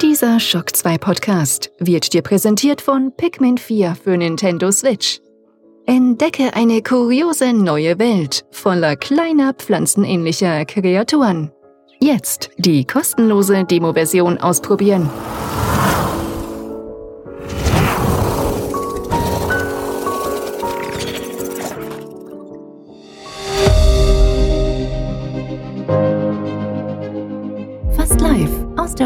Dieser Shock 2 Podcast wird dir präsentiert von Pikmin 4 für Nintendo Switch. Entdecke eine kuriose neue Welt voller kleiner pflanzenähnlicher Kreaturen. Jetzt die kostenlose Demo-Version ausprobieren.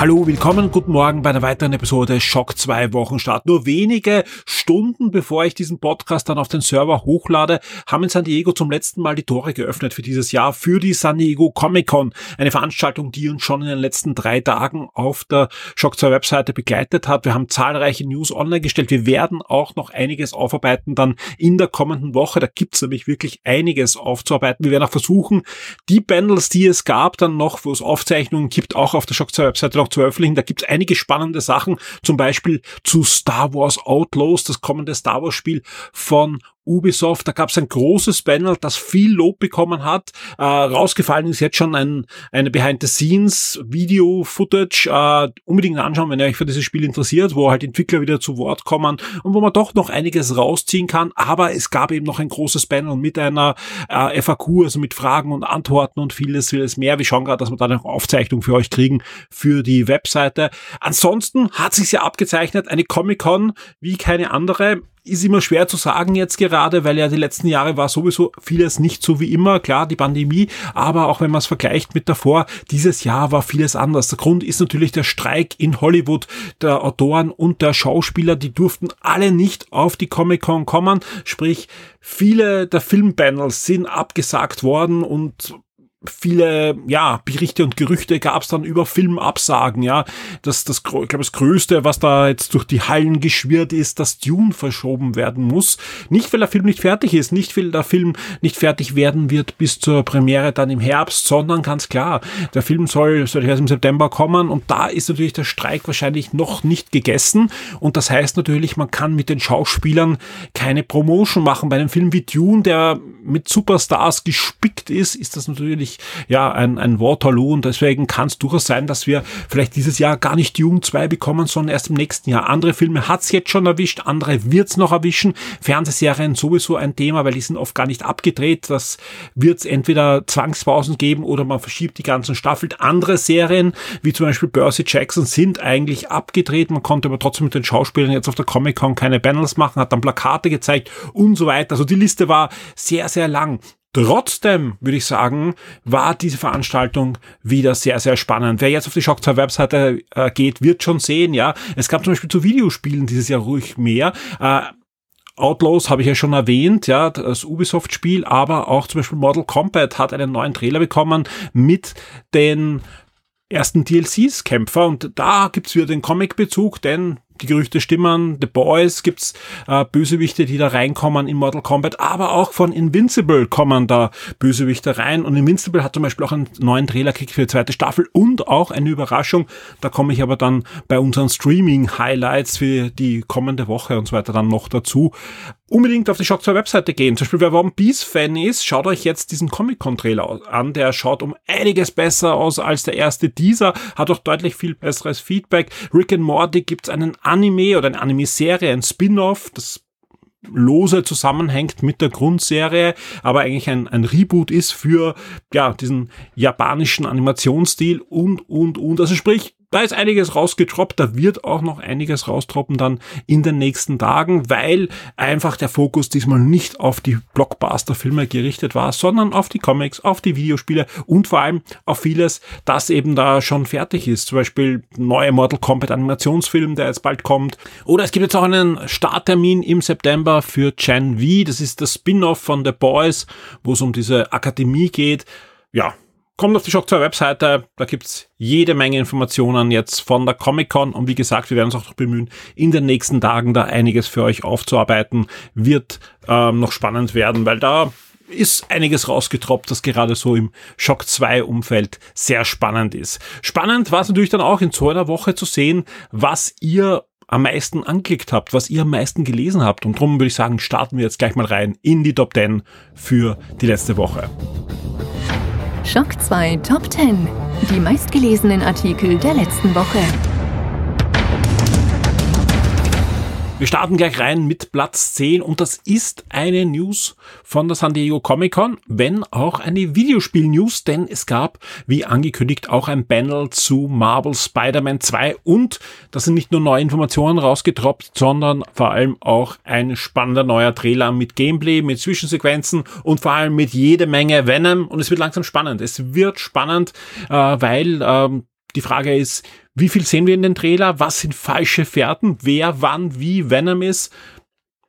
Hallo, willkommen, guten Morgen bei einer weiteren Episode Schock 2 Wochenstart. Nur wenige Stunden bevor ich diesen Podcast dann auf den Server hochlade, haben in San Diego zum letzten Mal die Tore geöffnet für dieses Jahr, für die San Diego Comic Con. Eine Veranstaltung, die uns schon in den letzten drei Tagen auf der Schock 2 Webseite begleitet hat. Wir haben zahlreiche News online gestellt. Wir werden auch noch einiges aufarbeiten dann in der kommenden Woche. Da gibt's nämlich wirklich einiges aufzuarbeiten. Wir werden auch versuchen, die Bundles, die es gab, dann noch, wo es Aufzeichnungen gibt, auch auf der Schock 2 Webseite noch zu veröffentlichen. Da gibt es einige spannende Sachen, zum Beispiel zu Star Wars Outlaws, das kommende Star Wars Spiel von Ubisoft. Da gab es ein großes Panel, das viel Lob bekommen hat. Äh, rausgefallen ist jetzt schon ein eine Behind-the-Scenes-Video-Footage. Äh, unbedingt anschauen, wenn ihr euch für dieses Spiel interessiert, wo halt Entwickler wieder zu Wort kommen und wo man doch noch einiges rausziehen kann. Aber es gab eben noch ein großes Panel mit einer äh, FAQ, also mit Fragen und Antworten und vieles, vieles mehr. Wir schauen gerade, dass wir da eine Aufzeichnung für euch kriegen für die Webseite. Ansonsten hat sich ja abgezeichnet, eine Comic-Con wie keine andere ist immer schwer zu sagen jetzt gerade, weil ja die letzten Jahre war sowieso vieles nicht so wie immer. Klar, die Pandemie, aber auch wenn man es vergleicht mit davor, dieses Jahr war vieles anders. Der Grund ist natürlich der Streik in Hollywood der Autoren und der Schauspieler. Die durften alle nicht auf die Comic-Con kommen. Sprich, viele der Filmpanels sind abgesagt worden und viele ja Berichte und Gerüchte gab es dann über Filmabsagen ja. Das das ich glaube das größte was da jetzt durch die Hallen geschwirrt ist dass Dune verschoben werden muss. Nicht weil der Film nicht fertig ist nicht weil der Film nicht fertig werden wird bis zur Premiere dann im Herbst sondern ganz klar der Film soll soll erst im September kommen und da ist natürlich der Streik wahrscheinlich noch nicht gegessen. Und das heißt natürlich man kann mit den Schauspielern keine Promotion machen. Bei einem Film wie Dune der mit Superstars gespickt ist ist das natürlich wirklich ja ein, ein Waterloo und deswegen kann es durchaus sein, dass wir vielleicht dieses Jahr gar nicht Dune 2 bekommen, sondern erst im nächsten Jahr. Andere Filme hat's jetzt schon erwischt, andere wird's noch erwischen. Fernsehserien sowieso ein Thema, weil die sind oft gar nicht abgedreht. Das wird's entweder Zwangspausen geben oder man verschiebt die ganzen Staffeln. Andere Serien, wie zum Beispiel Percy Jackson, sind eigentlich abgedreht. Man konnte aber trotzdem mit den Schauspielern jetzt auf der Comic-Con keine Panels machen, hat dann Plakate gezeigt und so weiter. Also die Liste war sehr, sehr lang. Trotzdem würde ich sagen, war diese Veranstaltung wieder sehr, sehr spannend. Wer jetzt auf die Shock 2 Webseite äh, geht, wird schon sehen, ja. Es gab zum Beispiel zu Videospielen dieses Jahr ruhig mehr. Äh, Outlaws habe ich ja schon erwähnt, ja, das Ubisoft-Spiel, aber auch zum Beispiel Model Combat hat einen neuen Trailer bekommen mit den ersten DLCs-Kämpfer und da gibt's wieder den Comic-Bezug, denn die Gerüchte stimmen. The Boys gibt's äh, Bösewichte, die da reinkommen in Mortal Kombat, aber auch von Invincible kommen da Bösewichte rein. Und Invincible hat zum Beispiel auch einen neuen Trailer-Kick für die zweite Staffel und auch eine Überraschung. Da komme ich aber dann bei unseren Streaming-Highlights für die kommende Woche und so weiter dann noch dazu unbedingt auf die Shock 2 Webseite gehen. Zum Beispiel, wer One Piece Fan ist, schaut euch jetzt diesen Comic-Con Trailer an. Der schaut um einiges besser aus als der erste Dieser, hat auch deutlich viel besseres Feedback. Rick and Morty gibt's einen Anime oder eine Anime-Serie, ein Spin-off, das lose zusammenhängt mit der Grundserie, aber eigentlich ein, ein Reboot ist für ja diesen japanischen Animationsstil und und und also sprich da ist einiges rausgetroppt, da wird auch noch einiges raustroppen dann in den nächsten Tagen, weil einfach der Fokus diesmal nicht auf die Blockbuster-Filme gerichtet war, sondern auf die Comics, auf die Videospiele und vor allem auf vieles, das eben da schon fertig ist. Zum Beispiel neue Mortal Kombat Animationsfilm, der jetzt bald kommt. Oder es gibt jetzt auch einen Starttermin im September für Gen V. Das ist das Spin-off von The Boys, wo es um diese Akademie geht. Ja, Kommt auf die Shock 2 Webseite, da gibt's jede Menge Informationen jetzt von der Comic-Con und wie gesagt, wir werden uns auch noch bemühen, in den nächsten Tagen da einiges für euch aufzuarbeiten. Wird ähm, noch spannend werden, weil da ist einiges rausgetroppt, das gerade so im Shock 2 Umfeld sehr spannend ist. Spannend war es natürlich dann auch in so einer Woche zu sehen, was ihr am meisten angeklickt habt, was ihr am meisten gelesen habt. Und darum würde ich sagen, starten wir jetzt gleich mal rein in die Top 10 für die letzte Woche. Schock 2 Top 10. Die meistgelesenen Artikel der letzten Woche. Wir starten gleich rein mit Platz 10 und das ist eine News von der San Diego Comic Con, wenn auch eine Videospiel-News, denn es gab, wie angekündigt, auch ein Panel zu Marvel Spider-Man 2 und da sind nicht nur neue Informationen rausgetroppt, sondern vor allem auch ein spannender neuer Trailer mit Gameplay, mit Zwischensequenzen und vor allem mit jede Menge Venom und es wird langsam spannend. Es wird spannend, äh, weil ähm, die Frage ist, wie viel sehen wir in den Trailer? Was sind falsche Fährten? Wer, wann, wie Venom ist?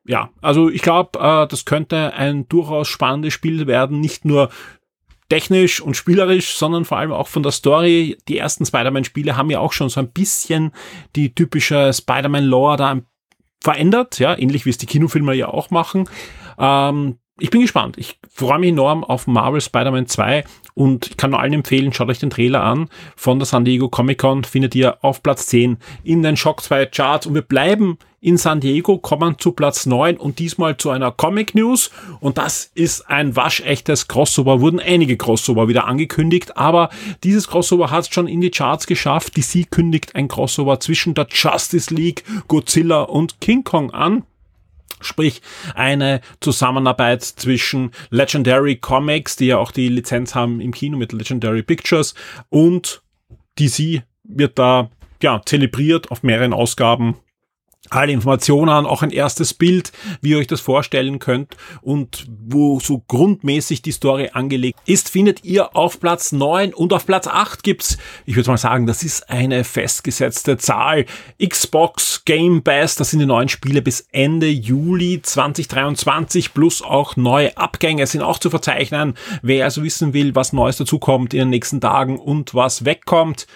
Ja, also ich glaube, äh, das könnte ein durchaus spannendes Spiel werden. Nicht nur technisch und spielerisch, sondern vor allem auch von der Story. Die ersten Spider-Man-Spiele haben ja auch schon so ein bisschen die typische Spider-Man-Lore da verändert, ja, ähnlich wie es die Kinofilme ja auch machen. Ähm, ich bin gespannt. Ich freue mich enorm auf Marvel Spider-Man 2 und ich kann nur allen empfehlen, schaut euch den Trailer an von der San Diego Comic Con, findet ihr auf Platz 10 in den Shock 2 Charts und wir bleiben in San Diego, kommen zu Platz 9 und diesmal zu einer Comic News und das ist ein waschechtes Crossover, wurden einige Crossover wieder angekündigt, aber dieses Crossover hat es schon in die Charts geschafft. DC kündigt ein Crossover zwischen der Justice League, Godzilla und King Kong an. Sprich, eine Zusammenarbeit zwischen Legendary Comics, die ja auch die Lizenz haben im Kino mit Legendary Pictures und DC wird da ja zelebriert auf mehreren Ausgaben alle Informationen, auch ein erstes Bild, wie ihr euch das vorstellen könnt und wo so grundmäßig die Story angelegt ist, findet ihr auf Platz 9 und auf Platz 8 gibt's, ich würde mal sagen, das ist eine festgesetzte Zahl. Xbox Game Pass, das sind die neuen Spiele bis Ende Juli 2023 plus auch neue Abgänge sind auch zu verzeichnen. Wer also wissen will, was Neues dazukommt in den nächsten Tagen und was wegkommt,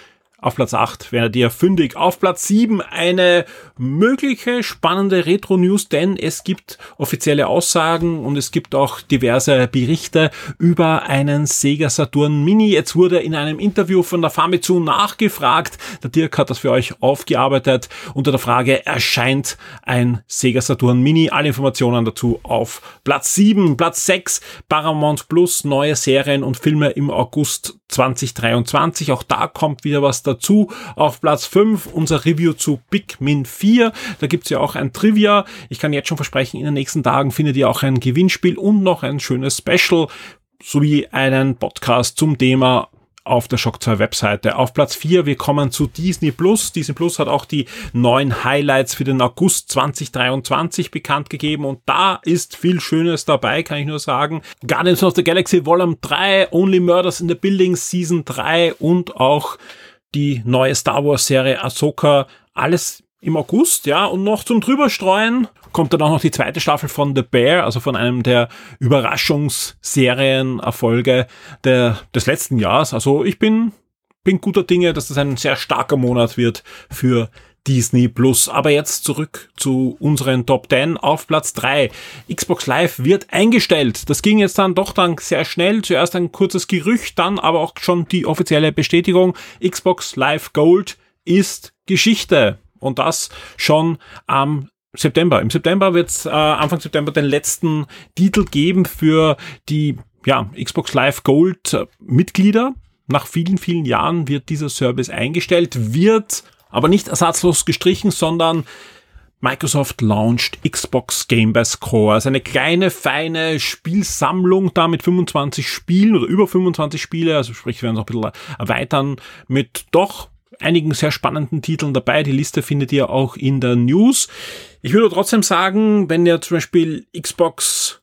auf Platz 8 werdet ihr fündig. Auf Platz 7 eine mögliche spannende Retro-News, denn es gibt offizielle Aussagen und es gibt auch diverse Berichte über einen Sega Saturn Mini. Jetzt wurde in einem Interview von der Famitsu nachgefragt. Der Dirk hat das für euch aufgearbeitet unter der Frage, erscheint ein Sega Saturn Mini? Alle Informationen dazu auf Platz 7. Platz 6 Paramount Plus, neue Serien und Filme im August 2023. Auch da kommt wieder was dazu. Auf Platz 5 unser Review zu Pikmin 4. Da gibt's ja auch ein Trivia. Ich kann jetzt schon versprechen, in den nächsten Tagen findet ihr auch ein Gewinnspiel und noch ein schönes Special sowie einen Podcast zum Thema auf der Shock 2 Webseite. Auf Platz 4, wir kommen zu Disney Plus. Disney Plus hat auch die neuen Highlights für den August 2023 bekannt gegeben und da ist viel Schönes dabei, kann ich nur sagen. Guardians of the Galaxy Volume 3, Only Murders in the Building Season 3 und auch die neue Star Wars Serie Ahsoka. Alles im August, ja, und noch zum drüberstreuen kommt dann auch noch die zweite Staffel von The Bear, also von einem der Überraschungsserienerfolge der, des letzten Jahres. Also ich bin, bin guter Dinge, dass das ein sehr starker Monat wird für Disney Plus. Aber jetzt zurück zu unseren Top 10 auf Platz 3. Xbox Live wird eingestellt. Das ging jetzt dann doch dann sehr schnell. Zuerst ein kurzes Gerücht, dann aber auch schon die offizielle Bestätigung. Xbox Live Gold ist Geschichte. Und das schon am September. Im September wird es äh, Anfang September den letzten Titel geben für die ja, Xbox Live Gold äh, Mitglieder. Nach vielen, vielen Jahren wird dieser Service eingestellt, wird aber nicht ersatzlos gestrichen, sondern Microsoft launcht Xbox Game Pass Core. Also eine kleine, feine Spielsammlung da mit 25 Spielen oder über 25 Spiele. Also sprich, wir werden es auch ein bisschen erweitern mit doch einigen sehr spannenden Titeln dabei. Die Liste findet ihr auch in der News. Ich würde trotzdem sagen, wenn ihr zum Beispiel Xbox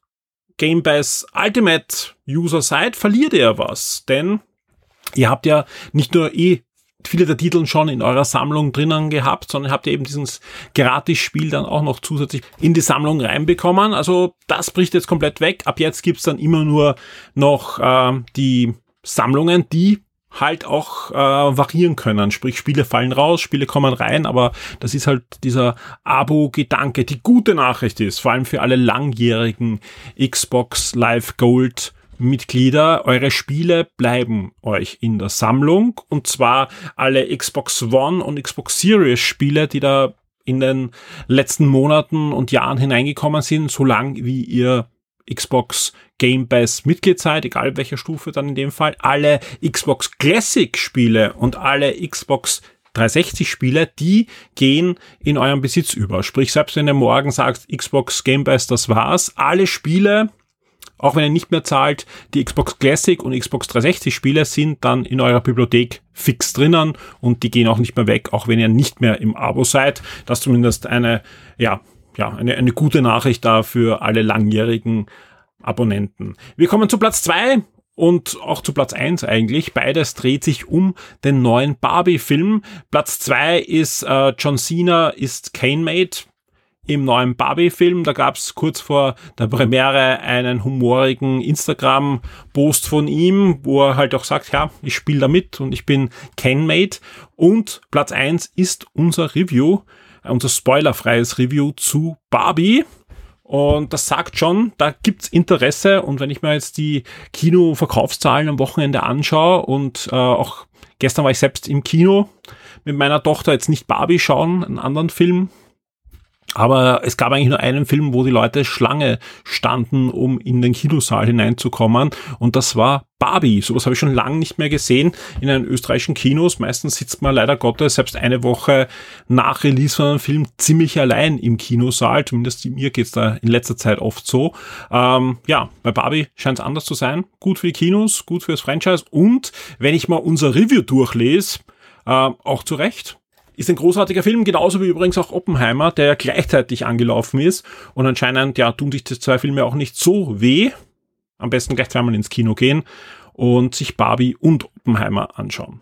Game Pass Ultimate User seid, verliert ihr was. Denn ihr habt ja nicht nur eh viele der Titel schon in eurer Sammlung drinnen gehabt, sondern habt ihr eben dieses Gratis-Spiel dann auch noch zusätzlich in die Sammlung reinbekommen. Also das bricht jetzt komplett weg. Ab jetzt gibt's dann immer nur noch äh, die Sammlungen, die halt auch äh, variieren können. Sprich, Spiele fallen raus, Spiele kommen rein, aber das ist halt dieser Abo-Gedanke. Die gute Nachricht ist, vor allem für alle langjährigen Xbox Live Gold Mitglieder, eure Spiele bleiben euch in der Sammlung und zwar alle Xbox One und Xbox Series Spiele, die da in den letzten Monaten und Jahren hineingekommen sind, solange wie ihr Xbox Game Pass Mitglied seid, egal welcher Stufe dann in dem Fall, alle Xbox Classic Spiele und alle Xbox 360 Spiele, die gehen in euren Besitz über. Sprich, selbst wenn ihr morgen sagt, Xbox Game Pass, das war's, alle Spiele, auch wenn ihr nicht mehr zahlt, die Xbox Classic und Xbox 360 Spiele sind dann in eurer Bibliothek fix drinnen und die gehen auch nicht mehr weg, auch wenn ihr nicht mehr im Abo seid. Das ist zumindest eine, ja, ja, eine, eine gute Nachricht da für alle langjährigen Abonnenten. Wir kommen zu Platz zwei und auch zu Platz eins eigentlich. Beides dreht sich um den neuen Barbie-Film. Platz zwei ist äh, John Cena ist Kane-Made im neuen Barbie-Film. Da gab es kurz vor der Premiere einen humorigen Instagram-Post von ihm, wo er halt auch sagt, ja, ich spiele da mit und ich bin Ken-Made. Und Platz eins ist unser Review unser spoilerfreies Review zu Barbie. Und das sagt schon, da gibt's Interesse. Und wenn ich mir jetzt die Kinoverkaufszahlen am Wochenende anschaue und äh, auch gestern war ich selbst im Kino mit meiner Tochter jetzt nicht Barbie schauen, einen anderen Film, aber es gab eigentlich nur einen Film, wo die Leute Schlange standen, um in den Kinosaal hineinzukommen. Und das war Barbie. Sowas habe ich schon lange nicht mehr gesehen in den österreichischen Kinos. Meistens sitzt man leider Gottes selbst eine Woche nach Release von einem Film ziemlich allein im Kinosaal. Zumindest mir geht's da in letzter Zeit oft so. Ähm, ja, bei Barbie scheint es anders zu sein. Gut für die Kinos, gut fürs Franchise. Und wenn ich mal unser Review durchlese, äh, auch zu Recht ist ein großartiger Film, genauso wie übrigens auch Oppenheimer, der ja gleichzeitig angelaufen ist. Und anscheinend, ja, tun sich die zwei Filme auch nicht so weh. Am besten gleich zweimal ins Kino gehen und sich Barbie und Oppenheimer anschauen.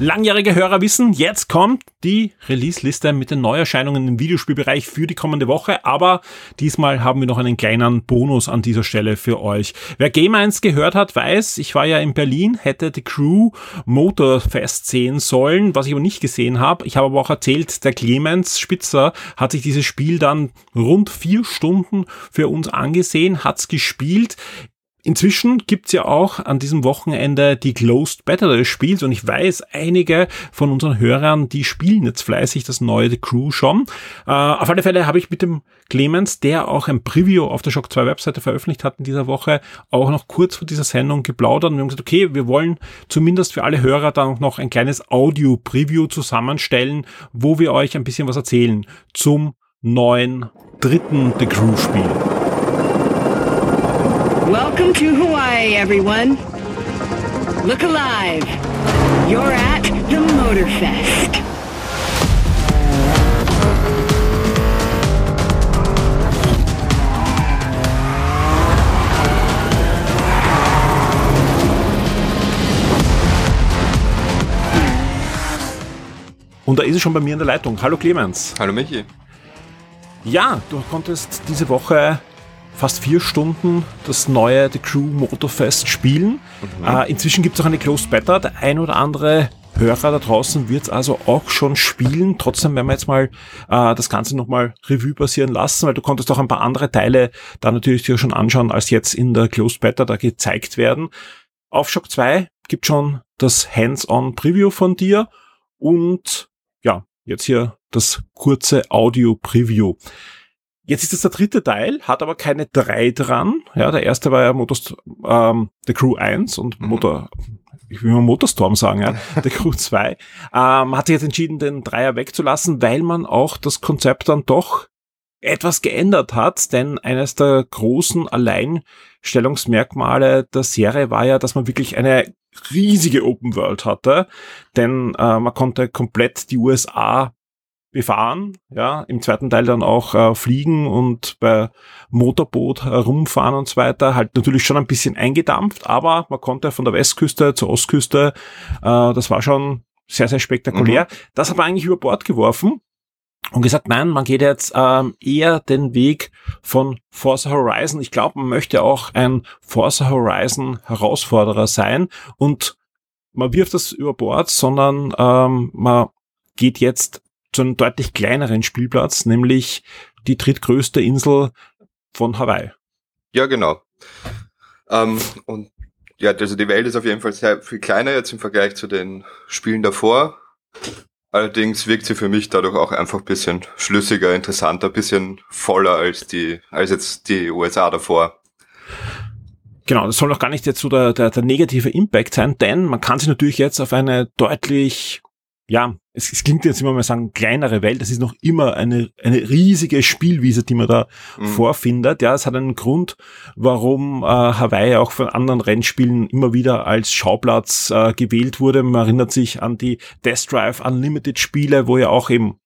Langjährige Hörer wissen, jetzt kommt die Release-Liste mit den Neuerscheinungen im Videospielbereich für die kommende Woche, aber diesmal haben wir noch einen kleinen Bonus an dieser Stelle für euch. Wer Game 1 gehört hat, weiß, ich war ja in Berlin, hätte The Crew Motorfest sehen sollen, was ich aber nicht gesehen habe. Ich habe aber auch erzählt, der Clemens Spitzer hat sich dieses Spiel dann rund vier Stunden für uns angesehen, hat's gespielt. Inzwischen gibt's ja auch an diesem Wochenende die Closed Beta des Spiels und ich weiß, einige von unseren Hörern, die spielen jetzt fleißig das neue The Crew schon. Äh, auf alle Fälle habe ich mit dem Clemens, der auch ein Preview auf der Shock 2 Webseite veröffentlicht hat in dieser Woche, auch noch kurz vor dieser Sendung geplaudert und wir haben gesagt, okay, wir wollen zumindest für alle Hörer dann noch ein kleines Audio-Preview zusammenstellen, wo wir euch ein bisschen was erzählen zum neuen dritten The Crew Spiel. Welcome to Hawaii, everyone. Look alive. You're at the Motorfest. Und da ist es schon bei mir in der Leitung. Hallo Clemens. Hallo Michi. Ja, du konntest diese Woche fast vier Stunden das neue The Crew Motorfest spielen. Mhm. Äh, inzwischen gibt es auch eine Closed Beta. Der ein oder andere Hörer da draußen wird es also auch schon spielen. Trotzdem werden wir jetzt mal äh, das Ganze nochmal Revue passieren lassen, weil du konntest auch ein paar andere Teile da natürlich dir schon anschauen, als jetzt in der Closed Beta da gezeigt werden. Auf Shock 2 gibt schon das Hands-on Preview von dir und ja, jetzt hier das kurze Audio-Preview. Jetzt ist es der dritte Teil, hat aber keine drei dran. Ja, der erste war ja Motors, ähm, The Crew 1 und mhm. Motor, ich will mal Motorstorm sagen, ja, The Crew 2. Ähm, hat sich jetzt entschieden, den Dreier wegzulassen, weil man auch das Konzept dann doch etwas geändert hat, denn eines der großen Alleinstellungsmerkmale der Serie war ja, dass man wirklich eine riesige Open World hatte, denn äh, man konnte komplett die USA befahren, ja, im zweiten Teil dann auch äh, fliegen und bei Motorboot herumfahren und so weiter, halt natürlich schon ein bisschen eingedampft, aber man konnte von der Westküste zur Ostküste, äh, das war schon sehr, sehr spektakulär. Mhm. Das hat man eigentlich über Bord geworfen und gesagt, nein, man geht jetzt ähm, eher den Weg von Forza Horizon. Ich glaube, man möchte auch ein Forza Horizon Herausforderer sein und man wirft das über Bord, sondern ähm, man geht jetzt zu einem deutlich kleineren Spielplatz, nämlich die drittgrößte Insel von Hawaii. Ja, genau. Ähm, und ja, also die Welt ist auf jeden Fall sehr viel kleiner jetzt im Vergleich zu den Spielen davor. Allerdings wirkt sie für mich dadurch auch einfach ein bisschen schlüssiger, interessanter, ein bisschen voller als die, als jetzt die USA davor. Genau, das soll auch gar nicht jetzt so der, der, der negative Impact sein, denn man kann sich natürlich jetzt auf eine deutlich ja, es, es klingt jetzt immer mal sagen, kleinere Welt, das ist noch immer eine, eine riesige Spielwiese, die man da mhm. vorfindet. Ja, es hat einen Grund, warum äh, Hawaii auch von anderen Rennspielen immer wieder als Schauplatz äh, gewählt wurde. Man erinnert sich an die Death Drive Unlimited Spiele, wo ja auch eben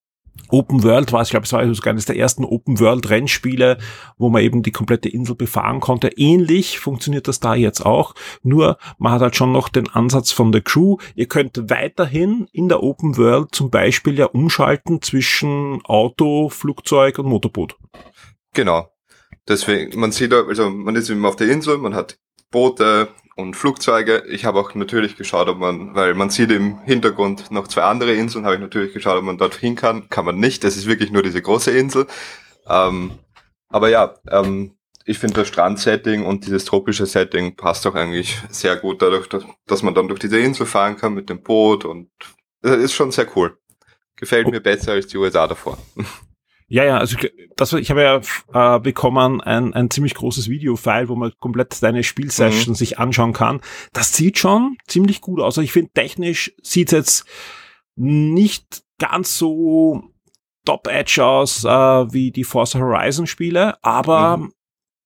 Open World war es, ich glaube, es war eines der ersten Open World Rennspiele, wo man eben die komplette Insel befahren konnte. Ähnlich funktioniert das da jetzt auch, nur man hat halt schon noch den Ansatz von der Crew. Ihr könnt weiterhin in der Open World zum Beispiel ja umschalten zwischen Auto, Flugzeug und Motorboot. Genau. Deswegen, man sieht, also man ist eben auf der Insel, man hat Boote, und Flugzeuge. Ich habe auch natürlich geschaut, ob man, weil man sieht im Hintergrund noch zwei andere Inseln, habe ich natürlich geschaut, ob man dort hin kann. Kann man nicht, das ist wirklich nur diese große Insel. Ähm, aber ja, ähm, ich finde das Strandsetting und dieses tropische Setting passt auch eigentlich sehr gut dadurch, dass, dass man dann durch diese Insel fahren kann mit dem Boot und das ist schon sehr cool. Gefällt mir besser als die USA davor. Ja, ja, also das, ich habe ja äh, bekommen ein, ein ziemlich großes Videofile, wo man komplett deine Spielsession mhm. sich anschauen kann. Das sieht schon ziemlich gut aus. Also ich finde, technisch sieht es jetzt nicht ganz so top-edge aus äh, wie die Forza Horizon Spiele, aber mhm.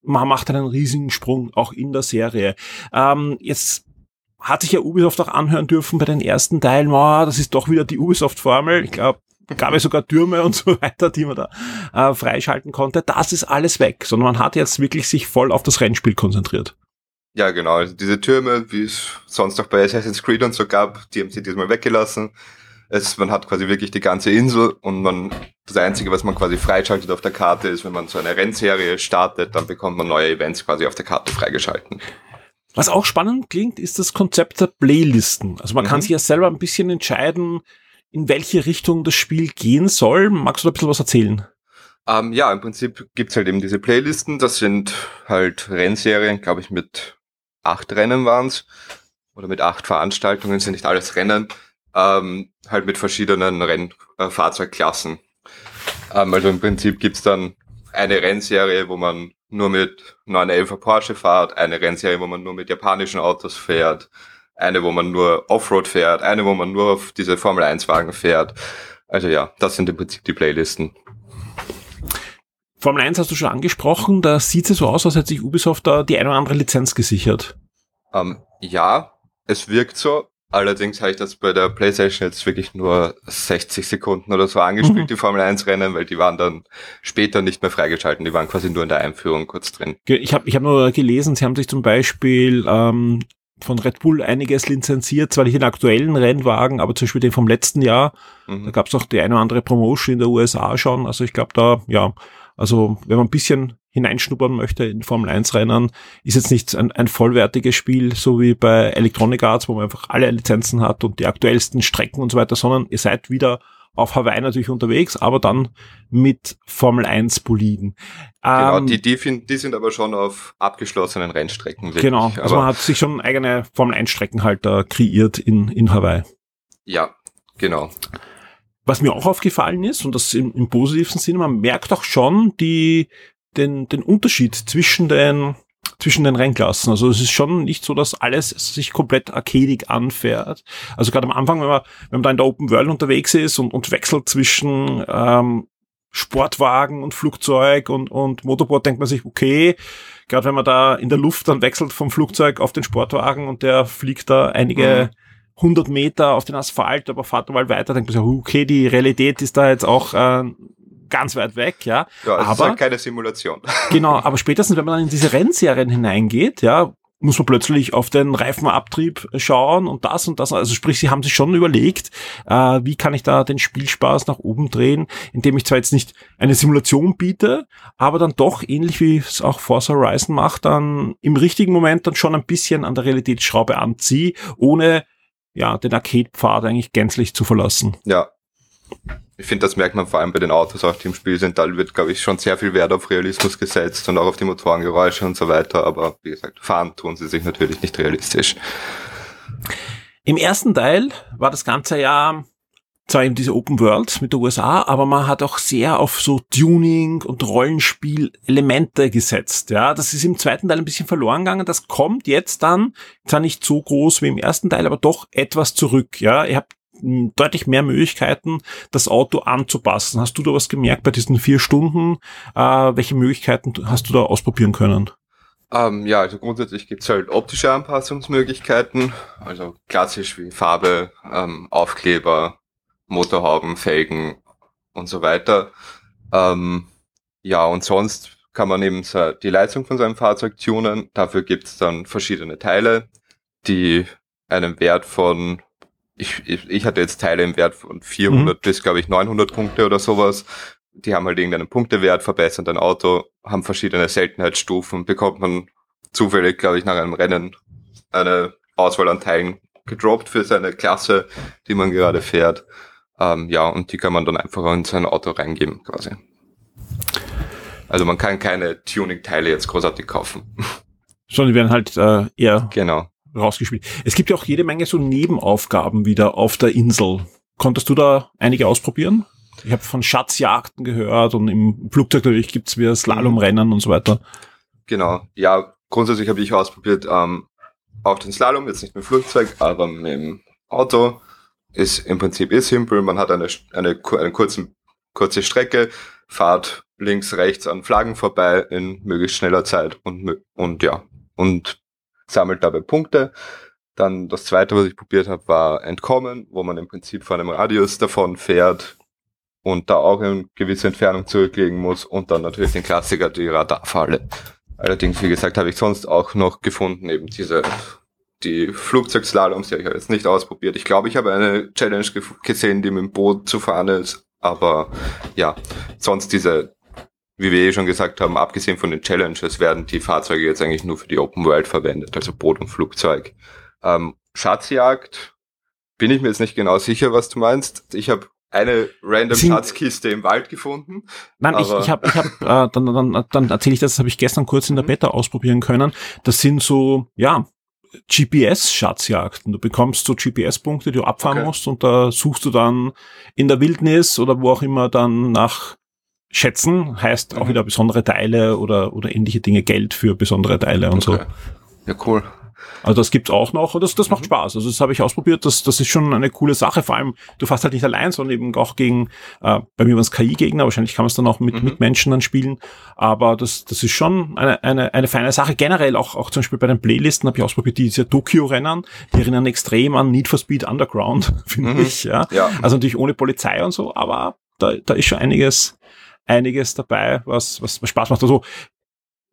man macht einen riesigen Sprung auch in der Serie. Ähm, jetzt hat sich ja Ubisoft auch anhören dürfen bei den ersten Teilen, oh, das ist doch wieder die Ubisoft-Formel. Ich glaube, gab es sogar Türme und so weiter, die man da äh, freischalten konnte. Das ist alles weg, sondern man hat jetzt wirklich sich voll auf das Rennspiel konzentriert. Ja, genau. Also diese Türme, wie es sonst auch bei Assassin's Creed und so gab, die haben sie diesmal weggelassen. Es, man hat quasi wirklich die ganze Insel und man, das Einzige, was man quasi freischaltet auf der Karte ist, wenn man so eine Rennserie startet, dann bekommt man neue Events quasi auf der Karte freigeschalten. Was auch spannend klingt, ist das Konzept der Playlisten. Also man mhm. kann sich ja selber ein bisschen entscheiden, in welche Richtung das Spiel gehen soll. Magst du da ein bisschen was erzählen? Ähm, ja, im Prinzip gibt's halt eben diese Playlisten. Das sind halt Rennserien, glaube ich, mit acht Rennen waren's Oder mit acht Veranstaltungen, sind nicht alles Rennen. Ähm, halt mit verschiedenen Rennfahrzeugklassen. Äh, ähm, also im Prinzip gibt's dann eine Rennserie, wo man nur mit 911er Porsche fährt, eine Rennserie, wo man nur mit japanischen Autos fährt, eine, wo man nur Offroad fährt, eine, wo man nur auf diese Formel 1 Wagen fährt. Also ja, das sind im Prinzip die Playlisten. Formel 1 hast du schon angesprochen, da sieht es so aus, als hätte sich Ubisoft da die eine oder andere Lizenz gesichert. Ähm, ja, es wirkt so. Allerdings habe ich das bei der PlayStation jetzt wirklich nur 60 Sekunden oder so angespielt, mhm. die Formel 1 Rennen, weil die waren dann später nicht mehr freigeschalten. Die waren quasi nur in der Einführung kurz drin. Ich habe ich hab nur gelesen, sie haben sich zum Beispiel ähm, von Red Bull einiges lizenziert, zwar nicht den aktuellen Rennwagen, aber zum Beispiel den vom letzten Jahr. Mhm. Da gab es auch die eine oder andere Promotion in der USA schon. Also ich glaube da, ja, also wenn man ein bisschen hineinschnuppern möchte in Formel 1 Rennen, ist jetzt nicht ein, ein vollwertiges Spiel, so wie bei Electronic Arts, wo man einfach alle Lizenzen hat und die aktuellsten Strecken und so weiter, sondern ihr seid wieder auf Hawaii natürlich unterwegs, aber dann mit Formel 1 Boliden. Genau, ähm, die, die, die sind aber schon auf abgeschlossenen Rennstrecken. Wirklich. Genau, also man hat sich schon eigene Formel 1 Streckenhalter kreiert in, in Hawaii. Ja, genau. Was mir auch aufgefallen ist, und das im, im positivsten Sinne, man merkt auch schon die, den, den Unterschied zwischen den zwischen den Rennklassen. Also es ist schon nicht so, dass alles sich komplett arcadig anfährt. Also gerade am Anfang, wenn man, wenn man da in der Open World unterwegs ist und, und wechselt zwischen ähm, Sportwagen und Flugzeug und, und Motorboot, denkt man sich, okay, gerade wenn man da in der Luft dann wechselt vom Flugzeug auf den Sportwagen und der fliegt da einige mhm. 100 Meter auf den Asphalt, aber fahrt mal weiter, denkt man sich, okay, die Realität ist da jetzt auch äh, ganz weit weg, ja. Ja, es aber, ist halt keine Simulation. Genau, aber spätestens, wenn man dann in diese Rennserien hineingeht, ja, muss man plötzlich auf den Reifenabtrieb schauen und das und das. Also sprich, sie haben sich schon überlegt, äh, wie kann ich da den Spielspaß nach oben drehen, indem ich zwar jetzt nicht eine Simulation biete, aber dann doch ähnlich wie es auch Forza Horizon macht, dann im richtigen Moment dann schon ein bisschen an der Realitätsschraube anziehe, ohne ja den Arcade-Pfad eigentlich gänzlich zu verlassen. Ja, ich finde, das merkt man vor allem bei den Autos auch, die im Spiel sind. Da wird, glaube ich, schon sehr viel Wert auf Realismus gesetzt und auch auf die Motorengeräusche und so weiter. Aber wie gesagt, fahren tun sie sich natürlich nicht realistisch. Im ersten Teil war das Ganze ja zwar eben diese Open World mit der USA, aber man hat auch sehr auf so Tuning und Rollenspiel-Elemente gesetzt. Ja, das ist im zweiten Teil ein bisschen verloren gegangen. Das kommt jetzt dann zwar nicht so groß wie im ersten Teil, aber doch etwas zurück. Ja, ihr habt deutlich mehr Möglichkeiten, das Auto anzupassen. Hast du da was gemerkt bei diesen vier Stunden? Äh, welche Möglichkeiten hast du da ausprobieren können? Ähm, ja, also grundsätzlich gibt's halt optische Anpassungsmöglichkeiten, also klassisch wie Farbe, ähm, Aufkleber, Motorhauben, Felgen und so weiter. Ähm, ja, und sonst kann man eben die Leistung von seinem Fahrzeug tunen. Dafür gibt's dann verschiedene Teile, die einen Wert von ich, ich, ich hatte jetzt Teile im Wert von 400 mhm. bis, glaube ich, 900 Punkte oder sowas. Die haben halt irgendeinen Punktewert, verbessern dein Auto, haben verschiedene Seltenheitsstufen, bekommt man zufällig, glaube ich, nach einem Rennen eine Auswahl an Teilen gedroppt für seine Klasse, die man gerade fährt. Ähm, ja, und die kann man dann einfach in sein Auto reingeben, quasi. Also man kann keine Tuning-Teile jetzt großartig kaufen. Sondern die werden halt äh, eher genau rausgespielt. Es gibt ja auch jede Menge so Nebenaufgaben wieder auf der Insel. Konntest du da einige ausprobieren? Ich habe von Schatzjagden gehört und im Flugzeug natürlich gibt's wieder Slalomrennen und so weiter. Genau, ja, grundsätzlich habe ich ausprobiert, ähm, auch den Slalom, jetzt nicht mit dem Flugzeug, aber mit dem Auto. Ist im Prinzip ist simpel, man hat eine, eine, eine kurzen, kurze Strecke, fahrt links, rechts an Flaggen vorbei in möglichst schneller Zeit und, und ja, und sammelt dabei Punkte. Dann das zweite, was ich probiert habe, war Entkommen, wo man im Prinzip vor einem Radius davon fährt und da auch eine gewisse Entfernung zurücklegen muss und dann natürlich den Klassiker, die Radarfalle. Allerdings, wie gesagt, habe ich sonst auch noch gefunden, eben diese, die Flugzeugslaloms, die habe ich jetzt nicht ausprobiert. Ich glaube, ich habe eine Challenge gesehen, die mit dem Boot zu fahren ist, aber ja, sonst diese wie wir eh schon gesagt haben, abgesehen von den Challenges werden die Fahrzeuge jetzt eigentlich nur für die Open World verwendet, also Boot und Flugzeug. Ähm, Schatzjagd, bin ich mir jetzt nicht genau sicher, was du meinst. Ich habe eine random Sind, Schatzkiste im Wald gefunden. Nein, ich, ich habe, ich hab, äh, dann, dann, dann erzähle ich das, das habe ich gestern kurz in der mhm. Beta ausprobieren können. Das sind so, ja, GPS-Schatzjagden. Du bekommst so GPS-Punkte, die du abfahren okay. musst und da suchst du dann in der Wildnis oder wo auch immer dann nach schätzen, heißt auch mhm. wieder besondere Teile oder, oder ähnliche Dinge, Geld für besondere Teile und okay. so. Ja, cool. Also das gibt's auch noch und das, das macht mhm. Spaß. Also das habe ich ausprobiert, das, das ist schon eine coole Sache. Vor allem, du fährst halt nicht allein, sondern eben auch gegen, äh, bei mir waren es KI-Gegner, wahrscheinlich kann man es dann auch mit, mhm. mit Menschen dann spielen. Aber das, das ist schon eine, eine, eine feine Sache. Generell auch, auch zum Beispiel bei den Playlisten habe ich ausprobiert, diese Tokio-Rennen, die erinnern extrem an Need for Speed Underground, finde mhm. ich. Ja? ja. Also natürlich ohne Polizei und so, aber da, da ist schon einiges, einiges dabei, was, was, was Spaß macht. Also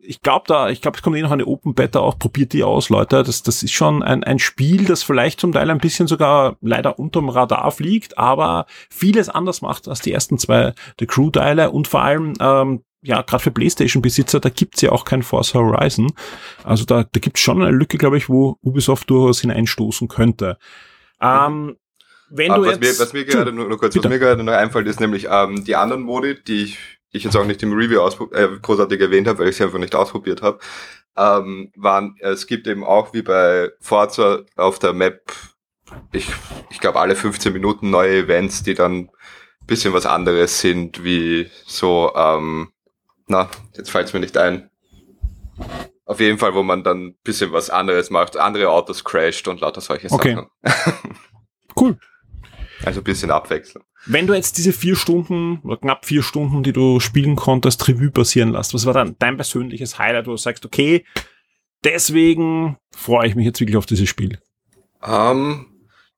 ich glaube da, ich glaube, es kommt eh noch eine Open Beta auch, probiert die aus, Leute. Das, das ist schon ein, ein Spiel, das vielleicht zum Teil ein bisschen sogar leider unterm Radar fliegt, aber vieles anders macht als die ersten zwei The Crew-Teile und vor allem, ähm, ja, gerade für Playstation-Besitzer, da gibt's ja auch kein Forza Horizon. Also da, da gibt's schon eine Lücke, glaube ich, wo Ubisoft durchaus hineinstoßen könnte. Ähm, wenn du was jetzt, mir, was mir gerade nur, nur kurz, bitte. was mir gerade noch einfällt, ist nämlich ähm, die anderen Modi, die ich, ich jetzt auch nicht im Review äh, großartig erwähnt habe, weil ich sie einfach nicht ausprobiert habe, ähm, waren, es gibt eben auch wie bei Forza auf der Map, ich, ich glaube alle 15 Minuten neue Events, die dann bisschen was anderes sind, wie so, ähm, na, jetzt fällt es mir nicht ein. Auf jeden Fall, wo man dann bisschen was anderes macht, andere Autos crasht und lauter solche okay. Sachen. cool. Also ein bisschen abwechseln. Wenn du jetzt diese vier Stunden oder knapp vier Stunden, die du spielen konntest, Revue passieren lässt, was war dann dein persönliches Highlight, wo du sagst, okay, deswegen freue ich mich jetzt wirklich auf dieses Spiel? Um, ähm,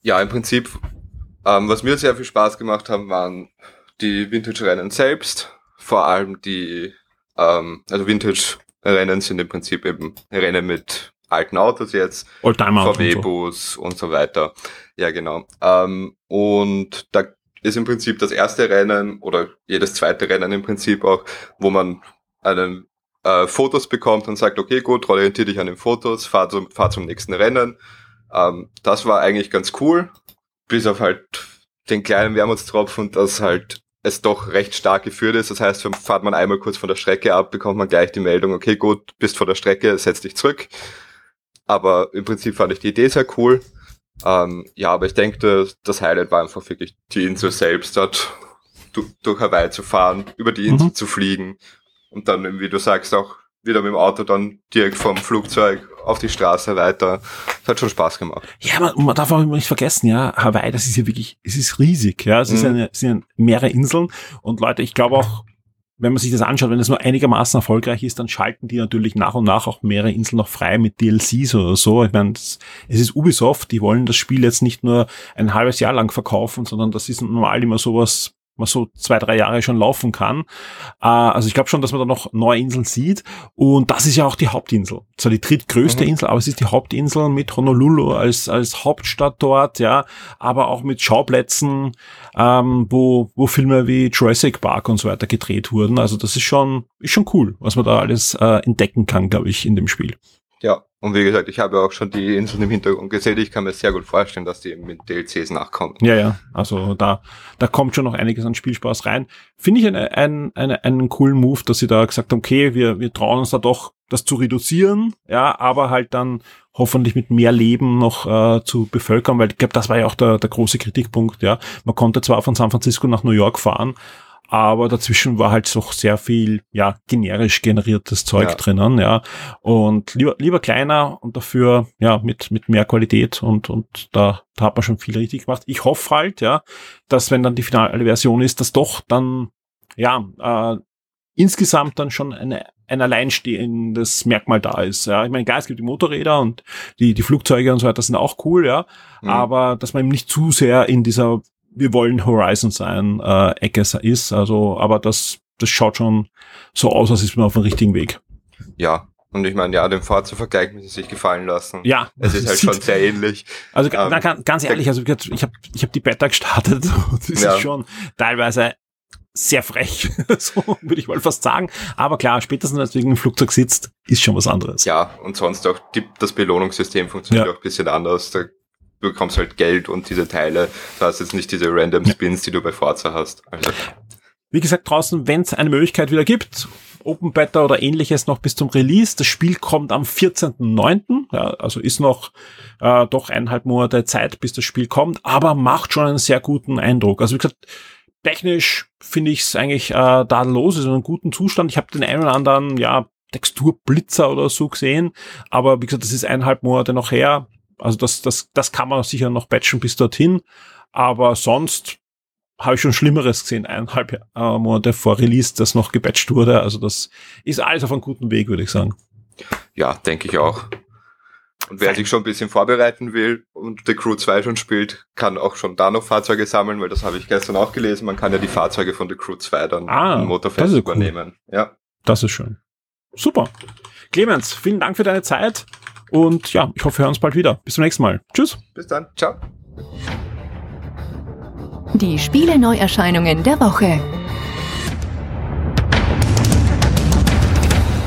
ja, im Prinzip, um, ähm, was mir sehr viel Spaß gemacht haben, waren die Vintage-Rennen selbst. Vor allem die, um, ähm, also Vintage-Rennen sind im Prinzip eben Rennen mit alten Autos jetzt. VW-Bus und, so. und so weiter. Ja, genau. Ähm, und da ist im Prinzip das erste Rennen oder jedes zweite Rennen im Prinzip auch, wo man einen äh, Fotos bekommt und sagt, okay, gut, orientiere dich an den Fotos, fahr zum, fahr zum nächsten Rennen. Ähm, das war eigentlich ganz cool, bis auf halt den kleinen Wermutstropfen, dass halt es doch recht stark geführt ist. Das heißt, fahrt man einmal kurz von der Strecke ab, bekommt man gleich die Meldung, okay, gut, bist vor der Strecke, setz dich zurück. Aber im Prinzip fand ich die Idee sehr cool. Ähm, ja, aber ich denke, das Highlight war einfach wirklich die Insel selbst, dort durch Hawaii zu fahren, über die Insel mhm. zu fliegen und dann, wie du sagst, auch wieder mit dem Auto dann direkt vom Flugzeug auf die Straße weiter. Das hat schon Spaß gemacht. Ja, man, man darf auch nicht vergessen, ja, Hawaii, das ist ja wirklich, es ist riesig, ja, es mhm. ist eine, es sind mehrere Inseln und Leute, ich glaube auch, wenn man sich das anschaut, wenn es nur einigermaßen erfolgreich ist, dann schalten die natürlich nach und nach auch mehrere Inseln noch frei mit DLCs oder so. Ich meine, es ist Ubisoft, die wollen das Spiel jetzt nicht nur ein halbes Jahr lang verkaufen, sondern das ist normal immer sowas man so zwei, drei Jahre schon laufen kann. Äh, also ich glaube schon, dass man da noch neue Inseln sieht. Und das ist ja auch die Hauptinsel. Zwar die drittgrößte mhm. Insel, aber es ist die Hauptinsel mit Honolulu als, als Hauptstadt dort, ja, aber auch mit Schauplätzen, ähm, wo, wo Filme wie Jurassic Park und so weiter gedreht wurden. Also das ist schon, ist schon cool, was man da alles äh, entdecken kann, glaube ich, in dem Spiel. Und wie gesagt, ich habe auch schon die Inseln im Hintergrund gesehen. Ich kann mir sehr gut vorstellen, dass die eben mit DLCs nachkommen. Ja, ja. Also da, da kommt schon noch einiges an Spielspaß rein. Finde ich eine, eine, eine, einen coolen Move, dass sie da gesagt haben, okay, wir, wir trauen uns da doch, das zu reduzieren, ja, aber halt dann hoffentlich mit mehr Leben noch äh, zu bevölkern, weil ich glaube, das war ja auch der, der große Kritikpunkt, ja. Man konnte zwar von San Francisco nach New York fahren, aber dazwischen war halt doch sehr viel, ja, generisch generiertes Zeug ja. drinnen, ja. Und lieber, lieber kleiner und dafür, ja, mit, mit mehr Qualität und, und da, da hat man schon viel richtig gemacht. Ich hoffe halt, ja, dass wenn dann die finale Version ist, dass doch dann, ja, äh, insgesamt dann schon eine, ein alleinstehendes Merkmal da ist. Ja, ich meine, klar, es gibt die Motorräder und die, die Flugzeuge und so weiter sind auch cool, ja. Mhm. Aber dass man eben nicht zu sehr in dieser wir wollen Horizon sein, äh, Ecke ist. Also, aber das, das schaut schon so aus, als ist man auf dem richtigen Weg. Ja, und ich meine, ja, den Fahrzeugvergleich müssen sich gefallen lassen. Ja. Es ist halt schon sehr ähnlich. Also ähm, na, ganz ehrlich, also ich habe ich hab die Beta gestartet und es ja. ist schon teilweise sehr frech, so würde ich mal fast sagen. Aber klar, spätestens als du im Flugzeug sitzt, ist schon was anderes. Ja, und sonst auch die, das Belohnungssystem funktioniert ja. auch ein bisschen anders. Da du bekommst halt Geld und diese Teile. Du hast jetzt nicht diese random Spins, die du bei Forza hast. Also. Wie gesagt, draußen, wenn es eine Möglichkeit wieder gibt, Open Beta oder ähnliches noch bis zum Release. Das Spiel kommt am 14.09., ja, also ist noch äh, doch eineinhalb Monate Zeit, bis das Spiel kommt, aber macht schon einen sehr guten Eindruck. Also wie gesagt, technisch finde ich es eigentlich äh, tadellos, ist in einem guten Zustand. Ich habe den einen oder anderen, ja, Texturblitzer oder so gesehen, aber wie gesagt, das ist eineinhalb Monate noch her. Also das, das, das kann man sicher noch patchen bis dorthin. Aber sonst habe ich schon Schlimmeres gesehen, eineinhalb äh, Monate vor Release, das noch gepatcht wurde. Also das ist alles auf einem guten Weg, würde ich sagen. Ja, denke ich auch. Und wer sich schon ein bisschen vorbereiten will und The Crew 2 schon spielt, kann auch schon da noch Fahrzeuge sammeln, weil das habe ich gestern auch gelesen. Man kann ja die Fahrzeuge von The Crew 2 dann ah, im Motorfest übernehmen. Cool. Ja. Das ist schön. Super. Clemens, vielen Dank für deine Zeit. Und ja, ich hoffe, wir hören uns bald wieder. Bis zum nächsten Mal. Tschüss. Bis dann. Ciao. Die Spiele-Neuerscheinungen der Woche.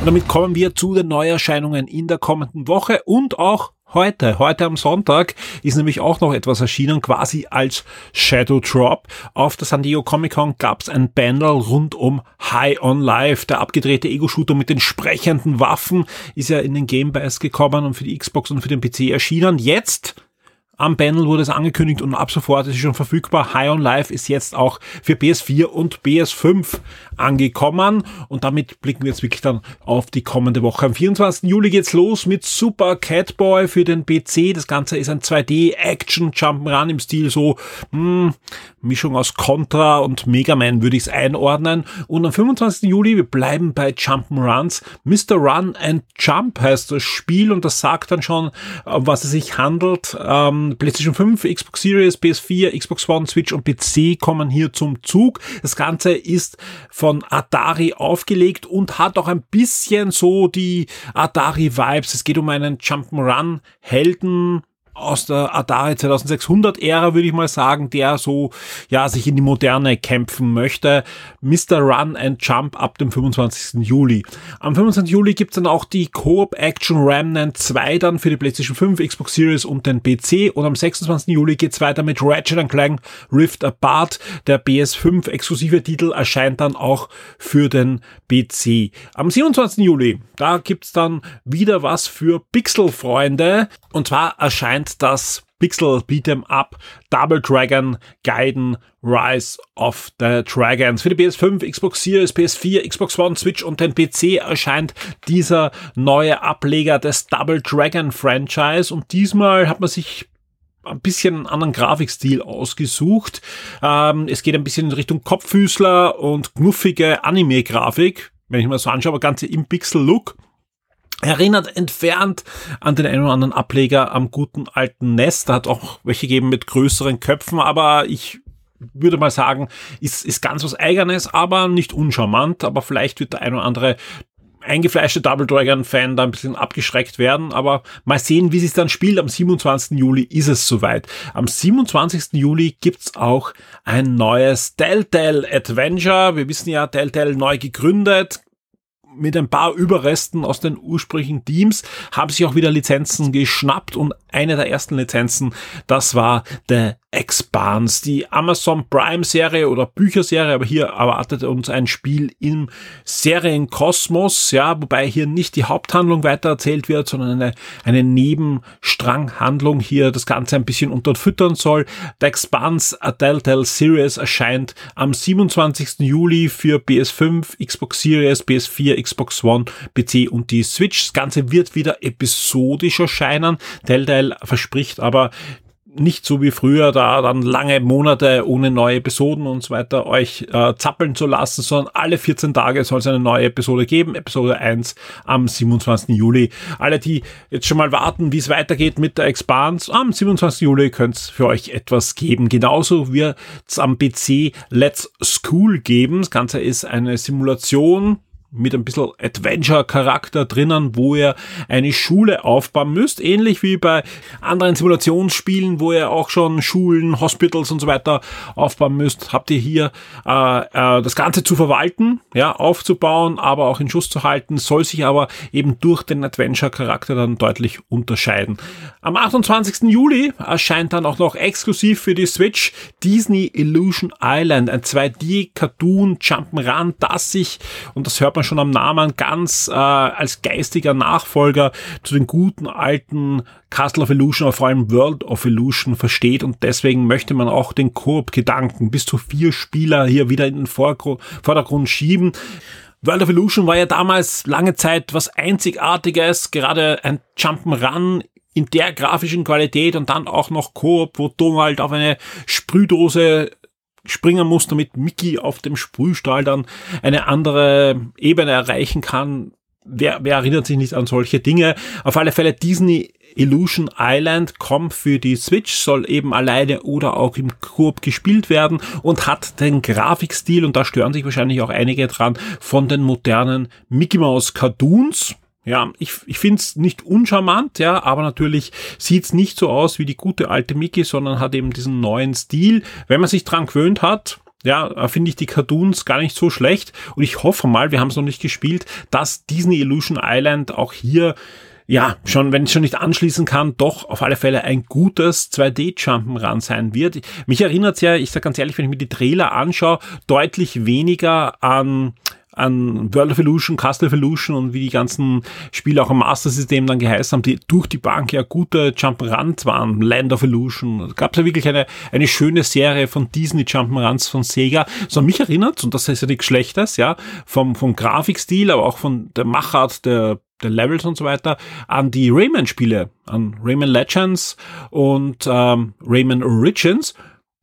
Und damit kommen wir zu den Neuerscheinungen in der kommenden Woche und auch heute. Heute am Sonntag ist nämlich auch noch etwas erschienen, quasi als Shadow Drop. Auf der San Diego Comic Con gab es ein Panel rund um High on Life. Der abgedrehte Ego-Shooter mit den sprechenden Waffen ist ja in den Game Pass gekommen und für die Xbox und für den PC erschienen. Jetzt am Panel wurde es angekündigt und ab sofort ist es schon verfügbar. High on Life ist jetzt auch für PS4 und PS5 angekommen und damit blicken wir jetzt wirklich dann auf die kommende Woche. Am 24. Juli geht's los mit Super Catboy für den PC. Das Ganze ist ein 2D Action Jump'n'Run im Stil so hm, Mischung aus Contra und Mega Man würde ich es einordnen. Und am 25. Juli, wir bleiben bei Jump'n'Runs. Mr. Run and Jump heißt das Spiel und das sagt dann schon, was es sich handelt. Ähm, PlayStation 5, Xbox Series, PS4, Xbox One, Switch und PC kommen hier zum Zug. Das Ganze ist von Atari aufgelegt und hat auch ein bisschen so die Atari-Vibes. Es geht um einen Jump'n'Run-Helden, aus der Atari 2600 Ära, würde ich mal sagen, der so, ja, sich in die Moderne kämpfen möchte. Mr. Run and Jump ab dem 25. Juli. Am 25. Juli gibt's dann auch die Coop Action Remnant 2 dann für die PlayStation 5, Xbox Series und den PC. Und am 26. Juli geht's weiter mit Ratchet Clank Rift Apart. Der PS5 exklusive Titel erscheint dann auch für den PC. Am 27. Juli, da gibt's dann wieder was für Pixel-Freunde. Und zwar erscheint das Pixel Beat'em Up Double Dragon Gaiden Rise of the Dragons. Für die PS5, Xbox Series, PS4, Xbox One, Switch und den PC erscheint dieser neue Ableger des Double Dragon Franchise und diesmal hat man sich ein bisschen einen anderen Grafikstil ausgesucht. Ähm, es geht ein bisschen in Richtung Kopffüßler und knuffige Anime-Grafik, wenn ich mir so anschaue, aber ganze im Pixel-Look. Erinnert entfernt an den einen oder anderen Ableger am guten alten Nest. Da hat auch welche gegeben mit größeren Köpfen, aber ich würde mal sagen, ist, ist ganz was Eigenes, aber nicht uncharmant. Aber vielleicht wird der ein oder andere eingefleischte Double Dragon Fan da ein bisschen abgeschreckt werden, aber mal sehen, wie sich dann spielt. Am 27. Juli ist es soweit. Am 27. Juli gibt's auch ein neues Telltale Adventure. Wir wissen ja, Telltale neu gegründet, mit ein paar Überresten aus den ursprünglichen Teams haben sich auch wieder Lizenzen geschnappt und eine der ersten Lizenzen, das war der Expanse, die Amazon Prime Serie oder Bücherserie, aber hier erwartet uns ein Spiel im Serienkosmos, ja, wobei hier nicht die Haupthandlung weitererzählt wird, sondern eine, eine Nebenstranghandlung hier das Ganze ein bisschen unterfüttern soll. The Expanse A Telltale Series erscheint am 27. Juli für PS5, Xbox Series, PS4, Xbox One, PC und die Switch. Das Ganze wird wieder episodisch erscheinen. Telltale verspricht aber nicht so wie früher da dann lange Monate ohne neue Episoden und so weiter euch äh, zappeln zu lassen, sondern alle 14 Tage soll es eine neue Episode geben. Episode 1 am 27. Juli. Alle, die jetzt schon mal warten, wie es weitergeht mit der Expanse, am 27. Juli könnte es für euch etwas geben. Genauso wird es am PC Let's School geben. Das Ganze ist eine Simulation mit ein bisschen Adventure-Charakter drinnen, wo ihr eine Schule aufbauen müsst, ähnlich wie bei anderen Simulationsspielen, wo ihr auch schon Schulen, Hospitals und so weiter aufbauen müsst, habt ihr hier äh, äh, das Ganze zu verwalten, ja, aufzubauen, aber auch in Schuss zu halten, soll sich aber eben durch den Adventure-Charakter dann deutlich unterscheiden. Am 28. Juli erscheint dann auch noch exklusiv für die Switch Disney Illusion Island, ein 2D-Cartoon Jump'n'Run, das sich, und das hört man schon am Namen ganz äh, als geistiger Nachfolger zu den guten alten Castle of Illusion, vor allem World of Illusion versteht und deswegen möchte man auch den Koop-Gedanken bis zu vier Spieler hier wieder in den Vordergrund schieben. World of Illusion war ja damals lange Zeit was Einzigartiges, gerade ein Jump'n'Run in der grafischen Qualität und dann auch noch Koop, wo du halt auf eine Sprühdose springen muss, damit Mickey auf dem Sprühstahl dann eine andere Ebene erreichen kann. Wer, wer erinnert sich nicht an solche Dinge? Auf alle Fälle Disney Illusion Island kommt für die Switch, soll eben alleine oder auch im Koop gespielt werden und hat den Grafikstil, und da stören sich wahrscheinlich auch einige dran, von den modernen Mickey Mouse Cartoons. Ja, ich, ich finde es nicht uncharmant, ja, aber natürlich sieht's nicht so aus wie die gute alte Mickey, sondern hat eben diesen neuen Stil. Wenn man sich dran gewöhnt hat, ja, finde ich die Cartoons gar nicht so schlecht. Und ich hoffe mal, wir haben es noch nicht gespielt, dass Disney Illusion Island auch hier ja, schon, wenn ich schon nicht anschließen kann, doch auf alle Fälle ein gutes 2D-Jump'n'Run sein wird. Mich erinnert ja, ich sage ganz ehrlich, wenn ich mir die Trailer anschaue, deutlich weniger an an World of Illusion, Castle of Illusion und wie die ganzen Spiele auch im Master-System dann geheißen haben, die durch die Bank ja gute Jump'n'Runs waren, Land of Illusion. Da gab ja wirklich eine, eine schöne Serie von Disney Jump'n'Runs von Sega. So mich erinnert, und das ist ja nichts Schlechtes, ja, vom, vom Grafikstil, aber auch von der Machart der der Levels und so weiter, an die Rayman-Spiele, an Rayman Legends und ähm, Rayman Origins.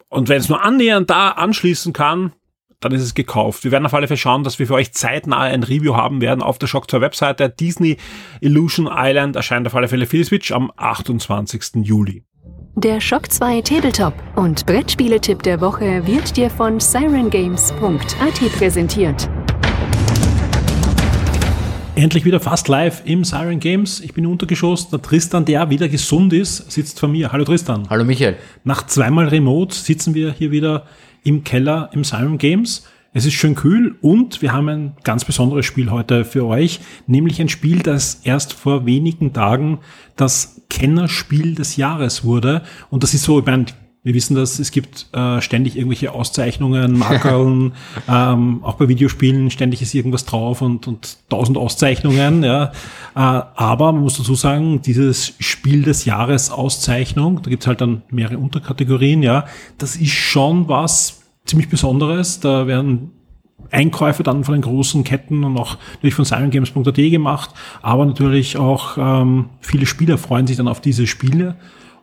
Und wenn es nur annähernd da anschließen kann, dann ist es gekauft. Wir werden auf alle Fälle schauen, dass wir für euch zeitnah ein Review haben werden auf der Shock 2 Webseite. Disney Illusion Island erscheint auf alle Fälle für die Switch am 28. Juli. Der Shock 2 Tabletop und Brettspieletipp der Woche wird dir von sirengames.at präsentiert. Endlich wieder fast live im Siren Games. Ich bin untergeschoss. Der Tristan, der wieder gesund ist, sitzt vor mir. Hallo Tristan. Hallo Michael. Nach zweimal Remote sitzen wir hier wieder im Keller im Siren Games. Es ist schön kühl und wir haben ein ganz besonderes Spiel heute für euch, nämlich ein Spiel, das erst vor wenigen Tagen das Kennerspiel des Jahres wurde. Und das ist so, ich meine, wir wissen das, es gibt äh, ständig irgendwelche Auszeichnungen, Markerln, ähm, auch bei Videospielen ständig ist irgendwas drauf und, und tausend Auszeichnungen. Ja. Äh, aber man muss dazu sagen, dieses Spiel des Jahres Auszeichnung, da gibt's halt dann mehrere Unterkategorien, ja, das ist schon was ziemlich Besonderes. Da werden Einkäufe dann von den großen Ketten und auch natürlich von sirengames.at gemacht, aber natürlich auch ähm, viele Spieler freuen sich dann auf diese Spiele.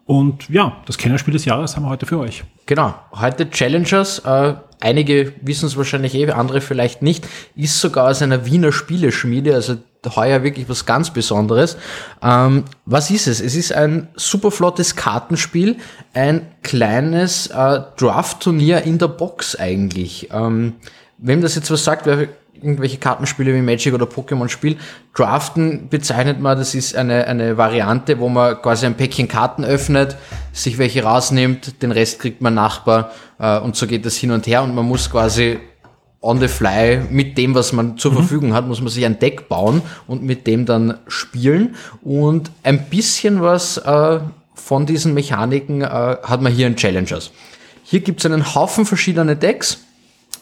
Und ja, das Kennerspiel des Jahres haben wir heute für euch. Genau, heute Challengers. Äh, einige wissen es wahrscheinlich eh, andere vielleicht nicht. Ist sogar aus einer Wiener Spieleschmiede, also heuer wirklich was ganz Besonderes. Ähm, was ist es? Es ist ein super flottes Kartenspiel, ein kleines äh, Draft-Turnier in der Box eigentlich. Ähm, wem das jetzt was sagt, wer irgendwelche Kartenspiele wie Magic oder Pokémon spielt, Draften bezeichnet man, das ist eine, eine Variante, wo man quasi ein Päckchen Karten öffnet, sich welche rausnimmt, den Rest kriegt man Nachbar äh, und so geht das hin und her und man muss quasi on the fly mit dem, was man zur mhm. Verfügung hat, muss man sich ein Deck bauen und mit dem dann spielen und ein bisschen was äh, von diesen Mechaniken äh, hat man hier in Challengers. Hier gibt es einen Haufen verschiedene Decks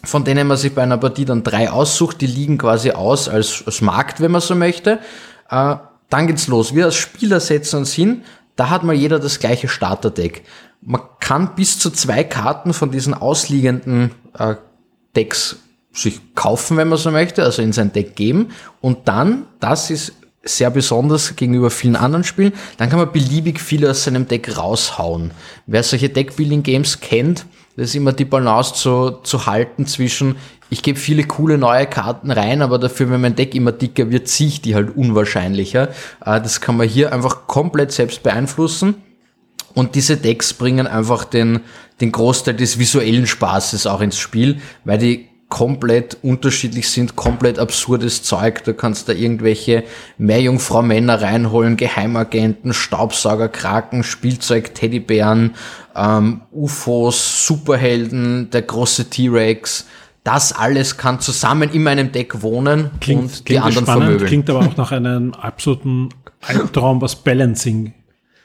von denen man sich bei einer Partie dann drei aussucht, die liegen quasi aus als, als Markt, wenn man so möchte. Äh, dann geht's los. Wir als Spieler setzen uns hin, da hat mal jeder das gleiche Starterdeck. Man kann bis zu zwei Karten von diesen ausliegenden äh, Decks sich kaufen, wenn man so möchte, also in sein Deck geben. Und dann, das ist sehr besonders gegenüber vielen anderen Spielen, dann kann man beliebig viele aus seinem Deck raushauen. Wer solche Deckbuilding-Games kennt, das ist immer die Balance zu, zu halten zwischen, ich gebe viele coole neue Karten rein, aber dafür, wenn mein Deck immer dicker wird, ziehe ich die halt unwahrscheinlicher. Äh, das kann man hier einfach komplett selbst beeinflussen. Und diese Decks bringen einfach den, den Großteil des visuellen Spaßes auch ins Spiel, weil die komplett unterschiedlich sind, komplett absurdes Zeug. Du kannst da irgendwelche Meerjungfrau-Männer reinholen, Geheimagenten, Staubsauger, Kraken, Spielzeug, Teddybären, ähm, UFOs, Superhelden, der große T-Rex. Das alles kann zusammen in meinem Deck wohnen klingt, und klingt die anderen spannend, vermöbeln. Klingt aber auch nach einem absoluten Albtraum, was Balancing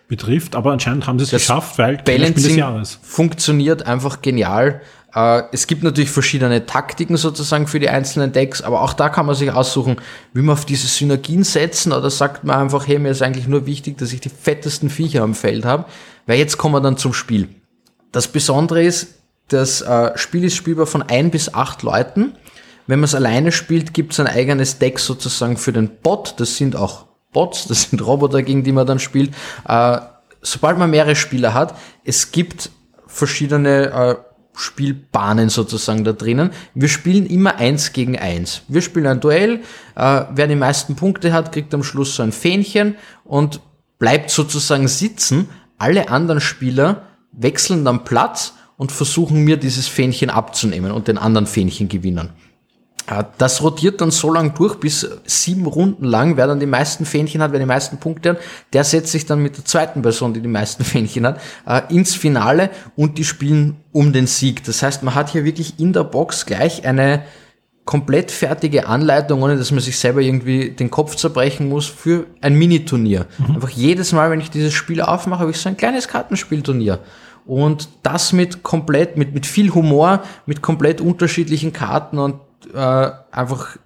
betrifft. Aber anscheinend haben sie es geschafft, weil Balancing Jahres. funktioniert einfach genial. Äh, es gibt natürlich verschiedene Taktiken sozusagen für die einzelnen Decks, aber auch da kann man sich aussuchen, will man auf diese Synergien setzen oder sagt man einfach, hey, mir ist eigentlich nur wichtig, dass ich die fettesten Viecher am Feld habe, weil jetzt kommen wir dann zum Spiel. Das Besondere ist, das äh, Spiel ist spielbar von ein bis acht Leuten. Wenn man es alleine spielt, gibt es ein eigenes Deck sozusagen für den Bot. Das sind auch Bots, das sind Roboter, gegen die man dann spielt. Äh, sobald man mehrere Spieler hat, es gibt verschiedene Spielbahnen sozusagen da drinnen. Wir spielen immer eins gegen eins. Wir spielen ein Duell. Äh, wer die meisten Punkte hat, kriegt am Schluss so ein Fähnchen und bleibt sozusagen sitzen. Alle anderen Spieler wechseln dann Platz und versuchen mir dieses Fähnchen abzunehmen und den anderen Fähnchen gewinnen. Äh, das rotiert dann so lang durch, bis sieben Runden lang, wer dann die meisten Fähnchen hat, wer die meisten Punkte hat, der setzt sich dann mit der zweiten Person, die die meisten Fähnchen hat, äh, ins Finale und die spielen um den Sieg. Das heißt, man hat hier wirklich in der Box gleich eine komplett fertige Anleitung, ohne dass man sich selber irgendwie den Kopf zerbrechen muss, für ein Miniturnier. Mhm. Einfach jedes Mal, wenn ich dieses Spiel aufmache, habe ich so ein kleines Kartenspielturnier. Und das mit komplett, mit, mit viel Humor, mit komplett unterschiedlichen Karten und äh, einfach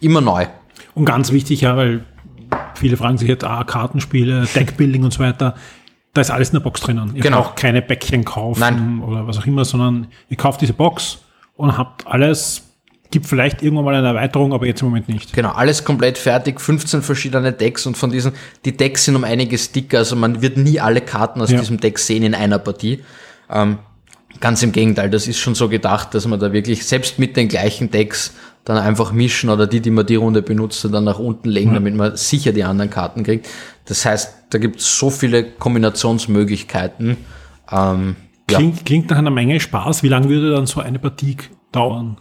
immer neu. Und ganz wichtig, ja, weil viele fragen sich jetzt, ah, Kartenspiele, Deckbuilding und so weiter. Da ist alles in der Box drinnen. Ihr genau. braucht keine Bäckchen kaufen Nein. oder was auch immer, sondern ihr kauft diese Box und habt alles Gibt vielleicht irgendwann mal eine Erweiterung, aber jetzt im Moment nicht. Genau, alles komplett fertig, 15 verschiedene Decks und von diesen, die Decks sind um einiges dicker, also man wird nie alle Karten aus ja. diesem Deck sehen in einer Partie. Ähm, Ganz im Gegenteil, das ist schon so gedacht, dass man da wirklich selbst mit den gleichen Decks dann einfach mischen oder die, die man die Runde benutzt, dann nach unten legen, mhm. damit man sicher die anderen Karten kriegt. Das heißt, da gibt es so viele Kombinationsmöglichkeiten. Ähm, ja, Klingt, klingt nach einer Menge Spaß. Wie lange würde dann so eine Partie dauern?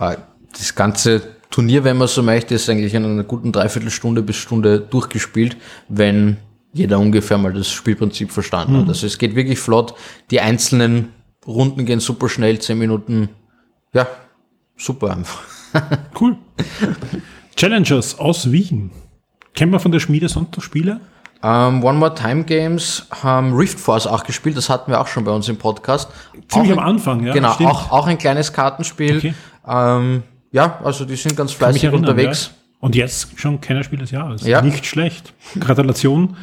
äh, das ganze Turnier, wenn man so möchte, ist eigentlich in einer guten Dreiviertelstunde bis Stunde durchgespielt, wenn jeder ungefähr mal das Spielprinzip verstanden hat. Also es geht wirklich flott. Die einzelnen Runden gehen super schnell, zehn Minuten. Ja, super einfach. Cool. Challengers aus Wien. Kennen wir von der Schmiede sonst noch Spiele? Ähm, One More Time Games haben Rift Force auch gespielt, das hatten wir auch schon bei uns im Podcast. Ziemlich auch am ein, Anfang, ja. Genau, stimmt. auch, auch ein kleines Kartenspiel. Okay. Ähm, ja, also die sind ganz fleißig erinnern, unterwegs. Ja. Und jetzt schon Kennerspiel des Jahres. Ja. Nicht schlecht. Gratulation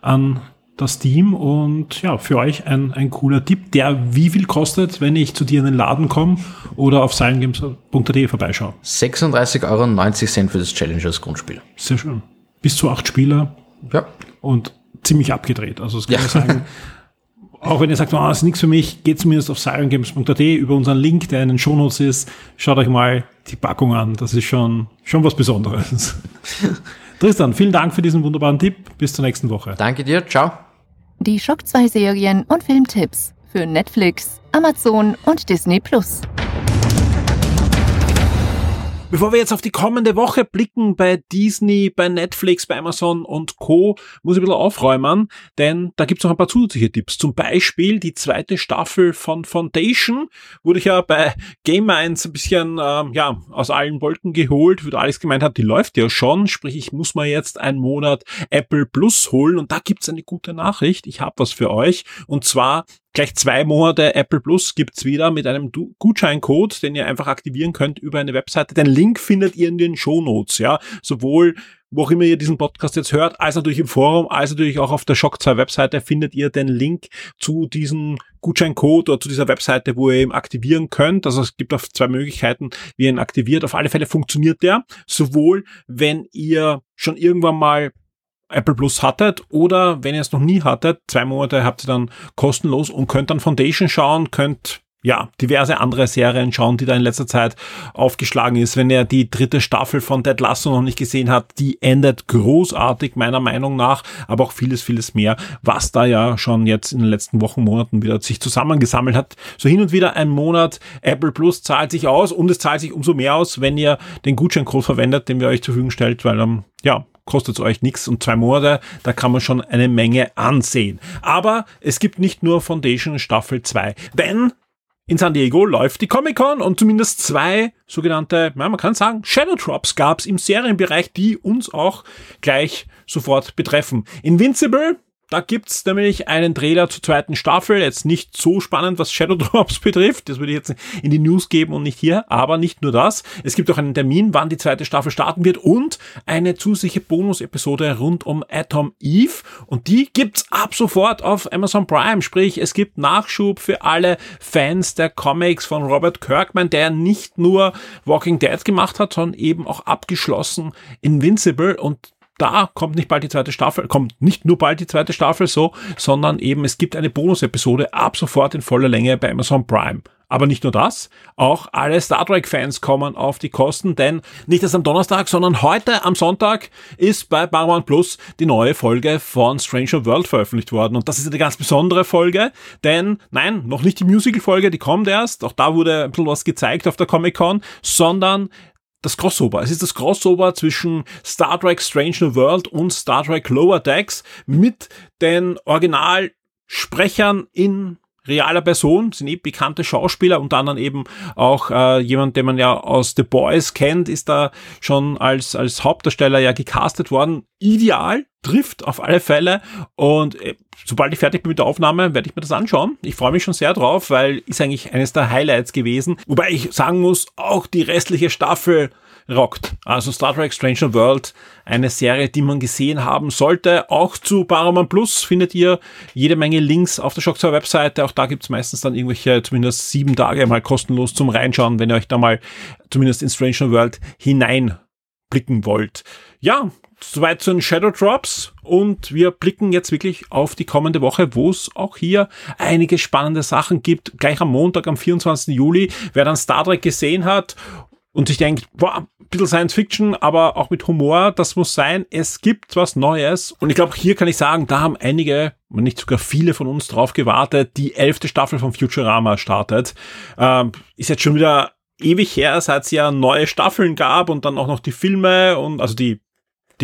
an das Team und ja, für euch ein, ein cooler Tipp, der wie viel kostet, wenn ich zu dir in den Laden komme oder auf silentgames.de vorbeischaue. 36,90 Euro für das Challengers Grundspiel. Sehr schön. Bis zu acht Spieler Ja. und ziemlich abgedreht. Also das kann Ja. ich sagen. Auch wenn ihr sagt, oh, ist nichts für mich, geht zumindest auf silentgames.at über unseren Link, der in den Shownotes ist. Schaut euch mal die Packung an. Das ist schon, schon was Besonderes. Tristan, vielen Dank für diesen wunderbaren Tipp. Bis zur nächsten Woche. Danke dir, ciao. Die Schock 2 Serien und Filmtipps für Netflix, Amazon und Disney Plus. Bevor wir jetzt auf die kommende Woche blicken bei Disney, bei Netflix, bei Amazon und Co., muss ich ein bisschen aufräumen, denn da gibt's noch ein paar zusätzliche Tipps. Zum Beispiel die zweite Staffel von Foundation wurde ich ja bei Game Minds ein bisschen ähm, ja, aus allen Wolken geholt, wie Alex gemeint hat, die läuft ja schon, sprich ich muss mal jetzt einen Monat Apple Plus holen und da gibt's eine gute Nachricht. Ich habe was für euch und zwar Gleich zwei Monate Apple Plus gibt's wieder mit einem Gutscheincode, den ihr einfach aktivieren könnt über eine Webseite. Den Link findet ihr in den Shownotes, ja. Sowohl wo auch immer ihr diesen Podcast jetzt hört, als natürlich im Forum, als natürlich auch auf der Shock 2 Webseite findet ihr den Link zu diesem Gutscheincode oder zu dieser Webseite, wo ihr ihn aktivieren könnt. Also es gibt auf zwei Möglichkeiten, wie ihr ihn aktiviert. Auf alle Fälle funktioniert der, sowohl wenn ihr schon irgendwann mal Apple Plus hattet oder wenn ihr es noch nie hattet, zwei Monate habt ihr dann kostenlos und könnt dann Foundation schauen, könnt ja, diverse andere Serien schauen, die da in letzter Zeit aufgeschlagen ist. Wenn ihr die dritte Staffel von Ted Lasso noch nicht gesehen habt, die endet großartig meiner Meinung nach, aber auch vieles, vieles mehr, was da ja schon jetzt in den letzten Wochen, Monaten wieder sich zusammengesammelt hat. So hin und wieder ein Monat Apple Plus zahlt sich aus und es zahlt sich umso mehr aus, wenn ihr den Gutscheincode verwendet, den wir euch zur Verfügung stellt, weil ähm, ja, kostet es euch nichts und zwei Monate, da kann man schon eine Menge ansehen. Aber es gibt nicht nur Foundation Staffel 2, denn in San Diego läuft die Comic-Con und zumindest zwei sogenannte, man kann sagen, Shadow Drops gab es im Serienbereich, die uns auch gleich sofort betreffen. Invincible, da gibt's nämlich einen Trailer zur zweiten Staffel. Jetzt nicht so spannend, was Shadow Drops betrifft. Das würde ich jetzt in die News geben und nicht hier. Aber nicht nur das. Es gibt auch einen Termin, wann die zweite Staffel starten wird und eine zusätzliche Bonus-Episode rund um Atom Eve. Und die gibt's ab sofort auf Amazon Prime. Sprich, es gibt Nachschub für alle Fans der Comics von Robert Kirkman, der nicht nur Walking Dead gemacht hat, sondern eben auch abgeschlossen Invincible und da kommt nicht bald die zweite Staffel, kommt nicht nur bald die zweite Staffel so, sondern eben es gibt eine Bonus-Episode ab sofort in voller Länge bei Amazon Prime. Aber nicht nur das, auch alle Star Trek-Fans kommen auf die Kosten, denn nicht erst am Donnerstag, sondern heute am Sonntag ist bei Paramount Plus die neue Folge von Stranger World veröffentlicht worden. Und das ist eine ganz besondere Folge, denn nein, noch nicht die Musical-Folge, die kommt erst, auch da wurde ein bisschen was gezeigt auf der Comic-Con, sondern das Crossover. Es ist das Crossover zwischen Star Trek Strange New World und Star Trek Lower Decks mit den Originalsprechern in realer Person, sind eh bekannte Schauspieler, unter anderem eben auch äh, jemand, den man ja aus The Boys kennt, ist da schon als, als Hauptdarsteller ja gecastet worden. Ideal, trifft auf alle Fälle und äh, sobald ich fertig bin mit der Aufnahme, werde ich mir das anschauen. Ich freue mich schon sehr drauf, weil ist eigentlich eines der Highlights gewesen. Wobei ich sagen muss, auch die restliche Staffel rockt. Also Star Trek Stranger World, eine Serie, die man gesehen haben sollte. Auch zu Paramount Plus findet ihr jede Menge Links auf der Shocktower Webseite. Auch da gibt's meistens dann irgendwelche zumindest sieben Tage mal kostenlos zum Reinschauen, wenn ihr euch da mal zumindest in Stranger World hineinblicken wollt. Ja, soweit zu den Shadow Drops und wir blicken jetzt wirklich auf die kommende Woche, wo es auch hier einige spannende Sachen gibt. Gleich am Montag, am 24. Juli, wer dann Star Trek gesehen hat und sich denkt, boah, ein bisschen Science Fiction, aber auch mit Humor, das muss sein. Es gibt was Neues. Und ich glaube, hier kann ich sagen, da haben einige, wenn nicht sogar viele von uns drauf gewartet, die elfte Staffel von Futurama startet. Ähm, ist jetzt schon wieder ewig her, seit es ja neue Staffeln gab und dann auch noch die Filme und also die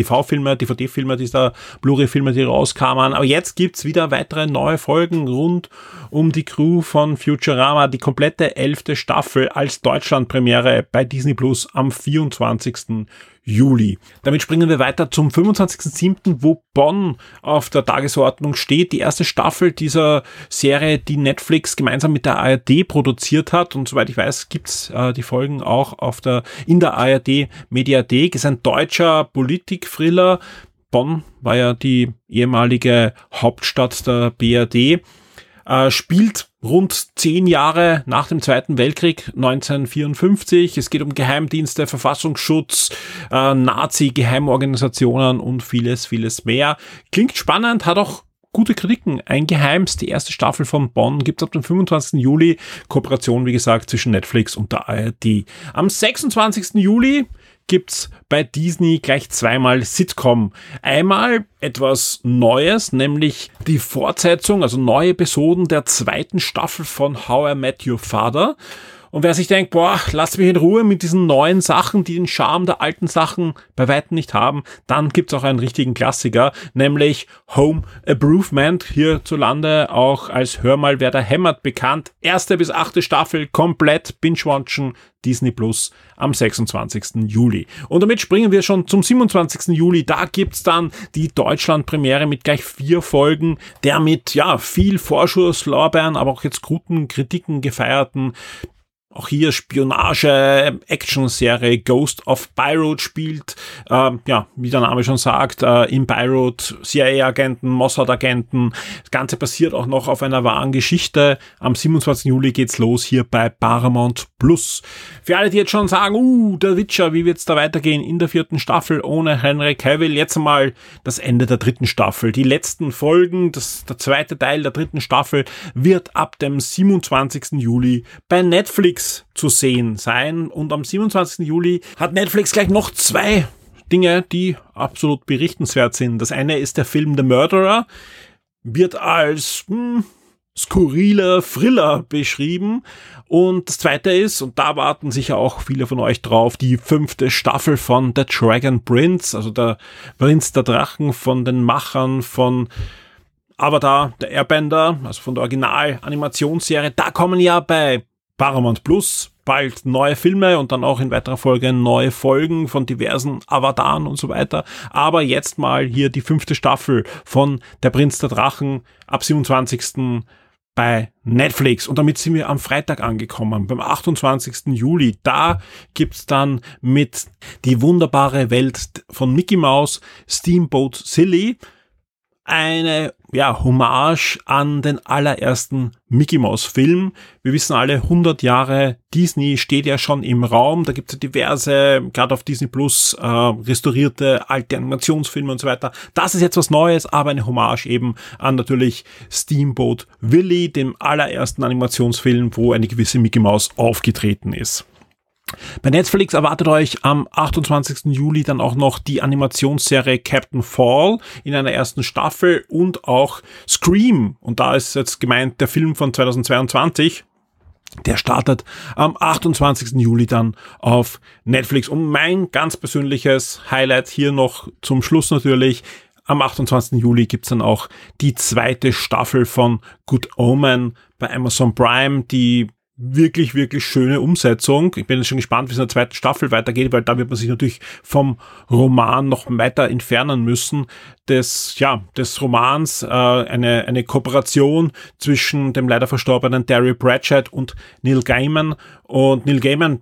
TV-Filme, DVD-Filme, dieser Blu-ray-Filme, die rauskamen. Aber jetzt gibt's wieder weitere neue Folgen rund um die Crew von Futurama. Die komplette elfte Staffel als Deutschland-Premiere bei Disney Plus am 24. Juli. Damit springen wir weiter zum 25.07., wo Bonn auf der Tagesordnung steht. Die erste Staffel dieser Serie, die Netflix gemeinsam mit der ARD produziert hat. Und soweit ich weiß, gibt's äh, die Folgen auch auf der, in der ARD Mediathek. Ist ein deutscher Politik-Thriller. Bonn war ja die ehemalige Hauptstadt der BRD äh, spielt rund zehn Jahre nach dem Zweiten Weltkrieg 1954. Es geht um Geheimdienste, Verfassungsschutz, äh, Nazi-Geheimorganisationen und vieles, vieles mehr. Klingt spannend, hat auch gute Kritiken. Ein Geheims, die erste Staffel von Bonn gibt's ab dem 25. Juli. Kooperation, wie gesagt, zwischen Netflix und der ARD. Am 26. Juli gibt's bei Disney gleich zweimal Sitcom. Einmal etwas Neues, nämlich die Fortsetzung, also neue Episoden der zweiten Staffel von How I Met Your Father. Und wer sich denkt, boah, lass mich in Ruhe mit diesen neuen Sachen, die den Charme der alten Sachen bei weitem nicht haben, dann gibt's auch einen richtigen Klassiker, nämlich Home Improvement, hierzulande auch als Hör mal, wer da hämmert bekannt. Erste bis achte Staffel komplett binge-watchen, Disney Plus am 26. Juli. Und damit springen wir schon zum 27. Juli. Da gibt's dann die Deutschland-Premiere mit gleich vier Folgen der mit, ja, viel Vorschusslorbeeren, aber auch jetzt guten Kritiken gefeierten auch hier Spionage, Action-Serie Ghost of Beirut spielt, äh, ja, wie der Name schon sagt, äh, in Beirut CIA-Agenten, Mossad-Agenten. Das Ganze basiert auch noch auf einer wahren Geschichte. Am 27. Juli geht's los hier bei Paramount Plus. Für alle, die jetzt schon sagen, uh, der Witcher, wie wird's da weitergehen in der vierten Staffel ohne Henry Cavill? Jetzt einmal das Ende der dritten Staffel. Die letzten Folgen, das, der zweite Teil der dritten Staffel wird ab dem 27. Juli bei Netflix Zu sehen sein. Und am 27. Juli hat Netflix gleich noch zwei Dinge, die absolut berichtenswert sind. Das eine ist der Film The Murderer, wird als hm, skurriler Thriller beschrieben. Und das zweite ist, und da warten sicher auch viele von euch drauf, die fünfte Staffel von The Dragon Prince, also der Prinz der Drachen von den Machern von Avatar, der Airbender, also von der Original-Animationsserie. Da kommen ja bei Paramount Plus bald neue Filme und dann auch in weiterer Folge neue Folgen von diversen Avataren und so weiter. Aber jetzt mal hier die fünfte Staffel von Der Prinz der Drachen ab 27. bei Netflix. Und damit sind wir am Freitag angekommen, beim 28. Juli. Da gibt's dann mit Die wunderbare Welt von Mickey Mouse Steamboat Silly eine ja, Hommage an den allerersten Mickey Mouse Film. Wir wissen alle, 100 Jahre Disney steht ja schon im Raum. Da gibt es ja diverse, gerade auf Disney Plus, äh, restaurierte alte Animationsfilme und so weiter. Das ist jetzt was Neues, aber eine Hommage eben an natürlich Steamboat Willie, dem allerersten Animationsfilm, wo eine gewisse Mickey Mouse aufgetreten ist. Bei Netflix erwartet euch am 28. Juli dann auch noch die Animationsserie Captain Fall in einer ersten Staffel und auch Scream. Und da ist jetzt gemeint der Film von 2022. Der startet am 28. Juli dann auf Netflix. Und mein ganz persönliches Highlight hier noch zum Schluss natürlich. Am 28. Juli gibt's dann auch die zweite Staffel von Good Omen bei Amazon Prime, die wirklich, wirklich schöne Umsetzung. Ich bin jetzt schon gespannt, wie es in der zweiten Staffel weitergeht, weil da wird man sich natürlich vom Roman noch weiter entfernen müssen. Des, ja, des Romans, äh, eine, eine Kooperation zwischen dem leider verstorbenen Terry Pratchett und Neil Gaiman. Und Neil Gaiman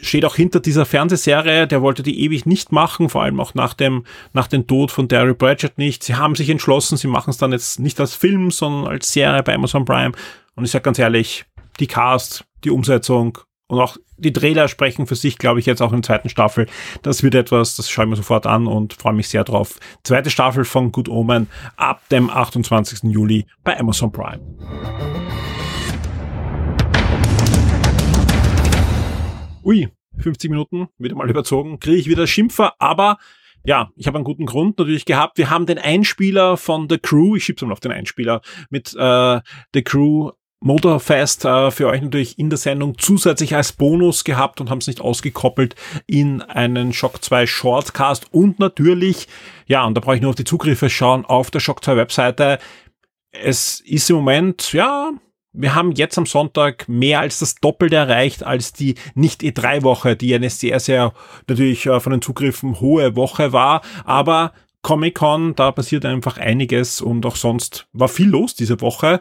steht auch hinter dieser Fernsehserie, der wollte die ewig nicht machen, vor allem auch nach dem, nach dem Tod von Terry Pratchett nicht. Sie haben sich entschlossen, sie machen es dann jetzt nicht als Film, sondern als Serie bei Amazon Prime. Und ich sage ganz ehrlich, die Cast, die Umsetzung und auch die Trailer sprechen für sich, glaube ich, jetzt auch in der zweiten Staffel. Das wird etwas, das schaue ich mir sofort an und freue mich sehr drauf. Zweite Staffel von Good Omen ab dem 28. Juli bei Amazon Prime. Ui, 50 Minuten, wieder mal überzogen, kriege ich wieder Schimpfer, aber ja, ich habe einen guten Grund natürlich gehabt. Wir haben den Einspieler von The Crew, ich schieb's mal auf den Einspieler, mit äh, The Crew Motorfest äh, für euch natürlich in der Sendung zusätzlich als Bonus gehabt und haben es nicht ausgekoppelt in einen Shock 2 Shortcast und natürlich, ja, und da brauche ich nur auf die Zugriffe schauen, auf der Shock 2 Webseite. Es ist im Moment, ja, wir haben jetzt am Sonntag mehr als das Doppelte erreicht als die Nicht-E3-Woche, die eine sehr, sehr natürlich äh, von den Zugriffen hohe Woche war. Aber Comic-Con, da passiert einfach einiges und auch sonst war viel los diese Woche.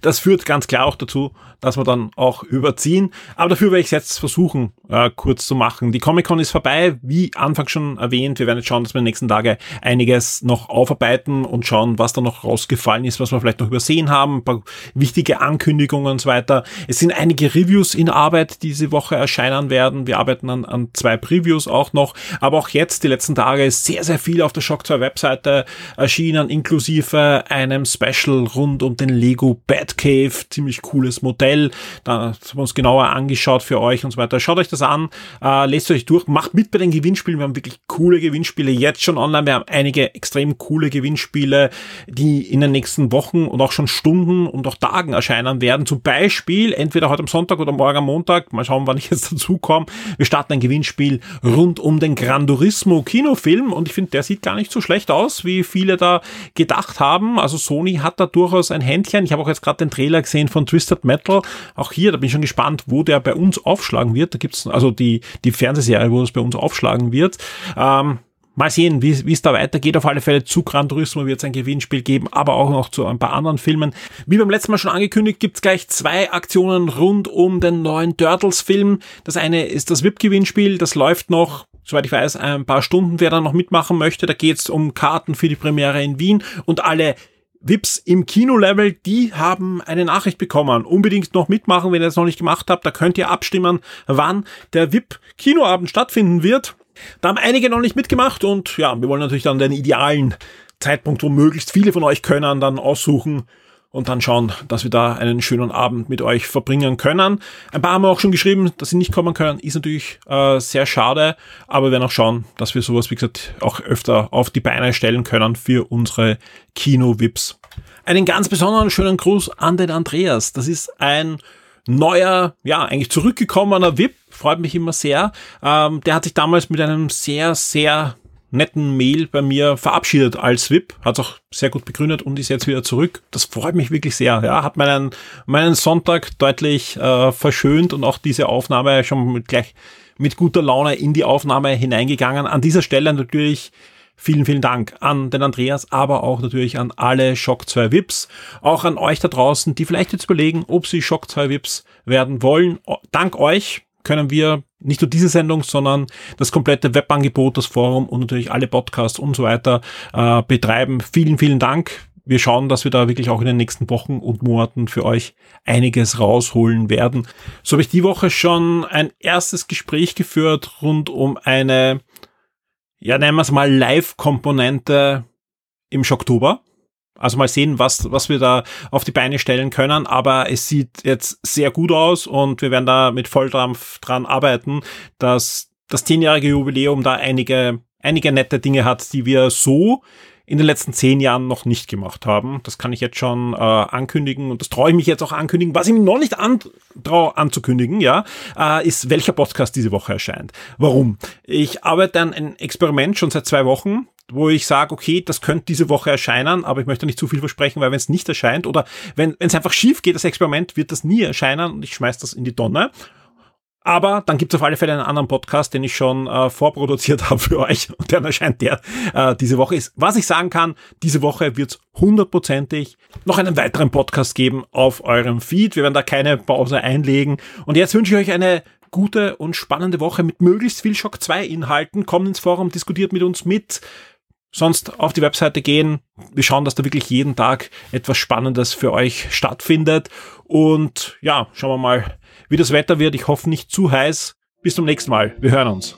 Das führt ganz klar auch dazu, dass wir dann auch überziehen. Aber dafür werde ich es jetzt versuchen, äh, kurz zu machen. Die Comic-Con ist vorbei, wie Anfang schon erwähnt. Wir werden jetzt schauen, dass wir in den nächsten Tagen einiges noch aufarbeiten und schauen, was da noch rausgefallen ist, was wir vielleicht noch übersehen haben, ein paar wichtige Ankündigungen und so weiter. Es sind einige Reviews in Arbeit, die diese Woche erscheinen werden. Wir arbeiten an, an zwei Previews auch noch. Aber auch jetzt, die letzten Tage, ist sehr, sehr viel auf der Shock 2 Webseite erschienen, inklusive einem Special rund um den Lego Batcave. Ziemlich cooles Modell Modell. Da haben wir uns genauer angeschaut für euch und so weiter. Schaut euch das an, äh, lest euch durch, macht mit bei den Gewinnspielen. Wir haben wirklich coole Gewinnspiele jetzt schon online. Wir haben einige extrem coole Gewinnspiele, die in den nächsten Wochen und auch schon Stunden und auch Tagen erscheinen werden. Zum Beispiel entweder heute am Sonntag oder morgen am Montag. Mal schauen, wann ich jetzt dazu komme. Wir starten ein Gewinnspiel rund um den Gran Turismo Kinofilm und ich finde, der sieht gar nicht so schlecht aus, wie viele da gedacht haben. Also Sony hat da durchaus ein Händchen. Ich habe auch jetzt gerade den Trailer gesehen von Twisted Metal auch hier, da bin ich schon gespannt, wo der bei uns aufschlagen wird. Da gibt's also die, die Fernsehserie, wo es bei uns aufschlagen wird. Ähm, Mal sehen, wie, es da weitergeht. Auf alle Fälle zu Gran Turismo wird es ein Gewinnspiel geben, aber auch noch zu ein paar anderen Filmen. Wie beim letzten Mal schon angekündigt, gibt's gleich zwei Aktionen rund um den neuen Turtles-Film. Das eine ist das VIP-Gewinnspiel, das läuft noch soweit ich weiß, ein paar Stunden, wer da noch mitmachen möchte. Da geht's um Karten für die Premiere in Wien und alle Vips im Kinolevel, die haben eine Nachricht bekommen. Unbedingt noch mitmachen, wenn ihr das noch nicht gemacht habt. Da könnt ihr abstimmen, wann der VIP-Kinoabend stattfinden wird. Da haben einige noch nicht mitgemacht und ja, wir wollen natürlich dann den idealen Zeitpunkt, wo möglichst viele von euch können, dann aussuchen und dann schauen, dass wir da einen schönen Abend mit euch verbringen können. Ein paar haben auch schon geschrieben, dass sie nicht kommen können, ist natürlich äh, sehr schade, aber wir werden auch schauen, dass wir sowas, wie gesagt, auch öfter auf die Beine stellen können für unsere Kino-Vips. Einen ganz besonderen schönen Gruß an den Andreas. Das ist ein neuer, ja, eigentlich zurückgekommener VIP, freut mich immer sehr. Ähm, der hat sich damals mit einem sehr, sehr netten Mail bei mir verabschiedet als VIP, hat auch sehr gut begründet und ist jetzt wieder zurück. Das freut mich wirklich sehr. Ja, hat meinen meinen Sonntag deutlich äh, verschönt und auch diese Aufnahme schon mit gleich mit guter Laune in die Aufnahme hineingegangen. An dieser Stelle natürlich vielen, vielen Dank an den Andreas, aber auch natürlich an alle Shock 2 VIPs, auch an euch da draußen, die vielleicht jetzt überlegen, ob sie Shock 2 VIPs werden wollen. Dank euch können wir nicht nur diese Sendung, sondern das komplette Webangebot, das Forum und natürlich alle Podcasts und so weiter äh, betreiben. Vielen, vielen Dank. Wir schauen, dass wir da wirklich auch in den nächsten Wochen und Monaten für euch einiges rausholen werden. So habe ich die Woche schon ein erstes Gespräch geführt rund um eine, ja, nennen wir es mal Live-Komponente im Schocktober. Also mal sehen, was, was wir da auf die Beine stellen können. Aber es sieht jetzt sehr gut aus und wir werden da mit Volldampf dran arbeiten, dass das zehnjährige Jubiläum da einige, einige nette Dinge hat, die wir so in den letzten zehn Jahren noch nicht gemacht haben. Das kann ich jetzt schon äh, ankündigen und das traue ich mich jetzt auch ankündigen. Was ich mir noch nicht antraue anzukündigen, ja, äh, ist, welcher Podcast diese Woche erscheint. Warum? Ich arbeite an einem Experiment schon seit zwei Wochen wo ich sage, okay, das könnte diese Woche erscheinen, aber ich möchte nicht zu viel versprechen, weil wenn es nicht erscheint oder wenn es einfach schief geht, das Experiment, wird das nie erscheinen und ich schmeiß das in die Tonne. Aber dann gibt es auf alle Fälle einen anderen Podcast, den ich schon äh, vorproduziert habe für euch und dann erscheint der äh, diese Woche ist. Was ich sagen kann, diese Woche wird es hundertprozentig noch einen weiteren Podcast geben auf eurem Feed. Wir werden da keine Pause einlegen. Und jetzt wünsche ich euch eine gute und spannende Woche mit möglichst viel Shock 2 Inhalten. Kommt ins Forum, diskutiert mit uns mit sonst auf die Webseite gehen. Wir schauen, dass da wirklich jeden Tag etwas Spannendes für euch stattfindet. Und ja, schauen wir mal, wie das Wetter wird. Ich hoffe nicht zu heiß. Bis zum nächsten Mal. Wir hören uns.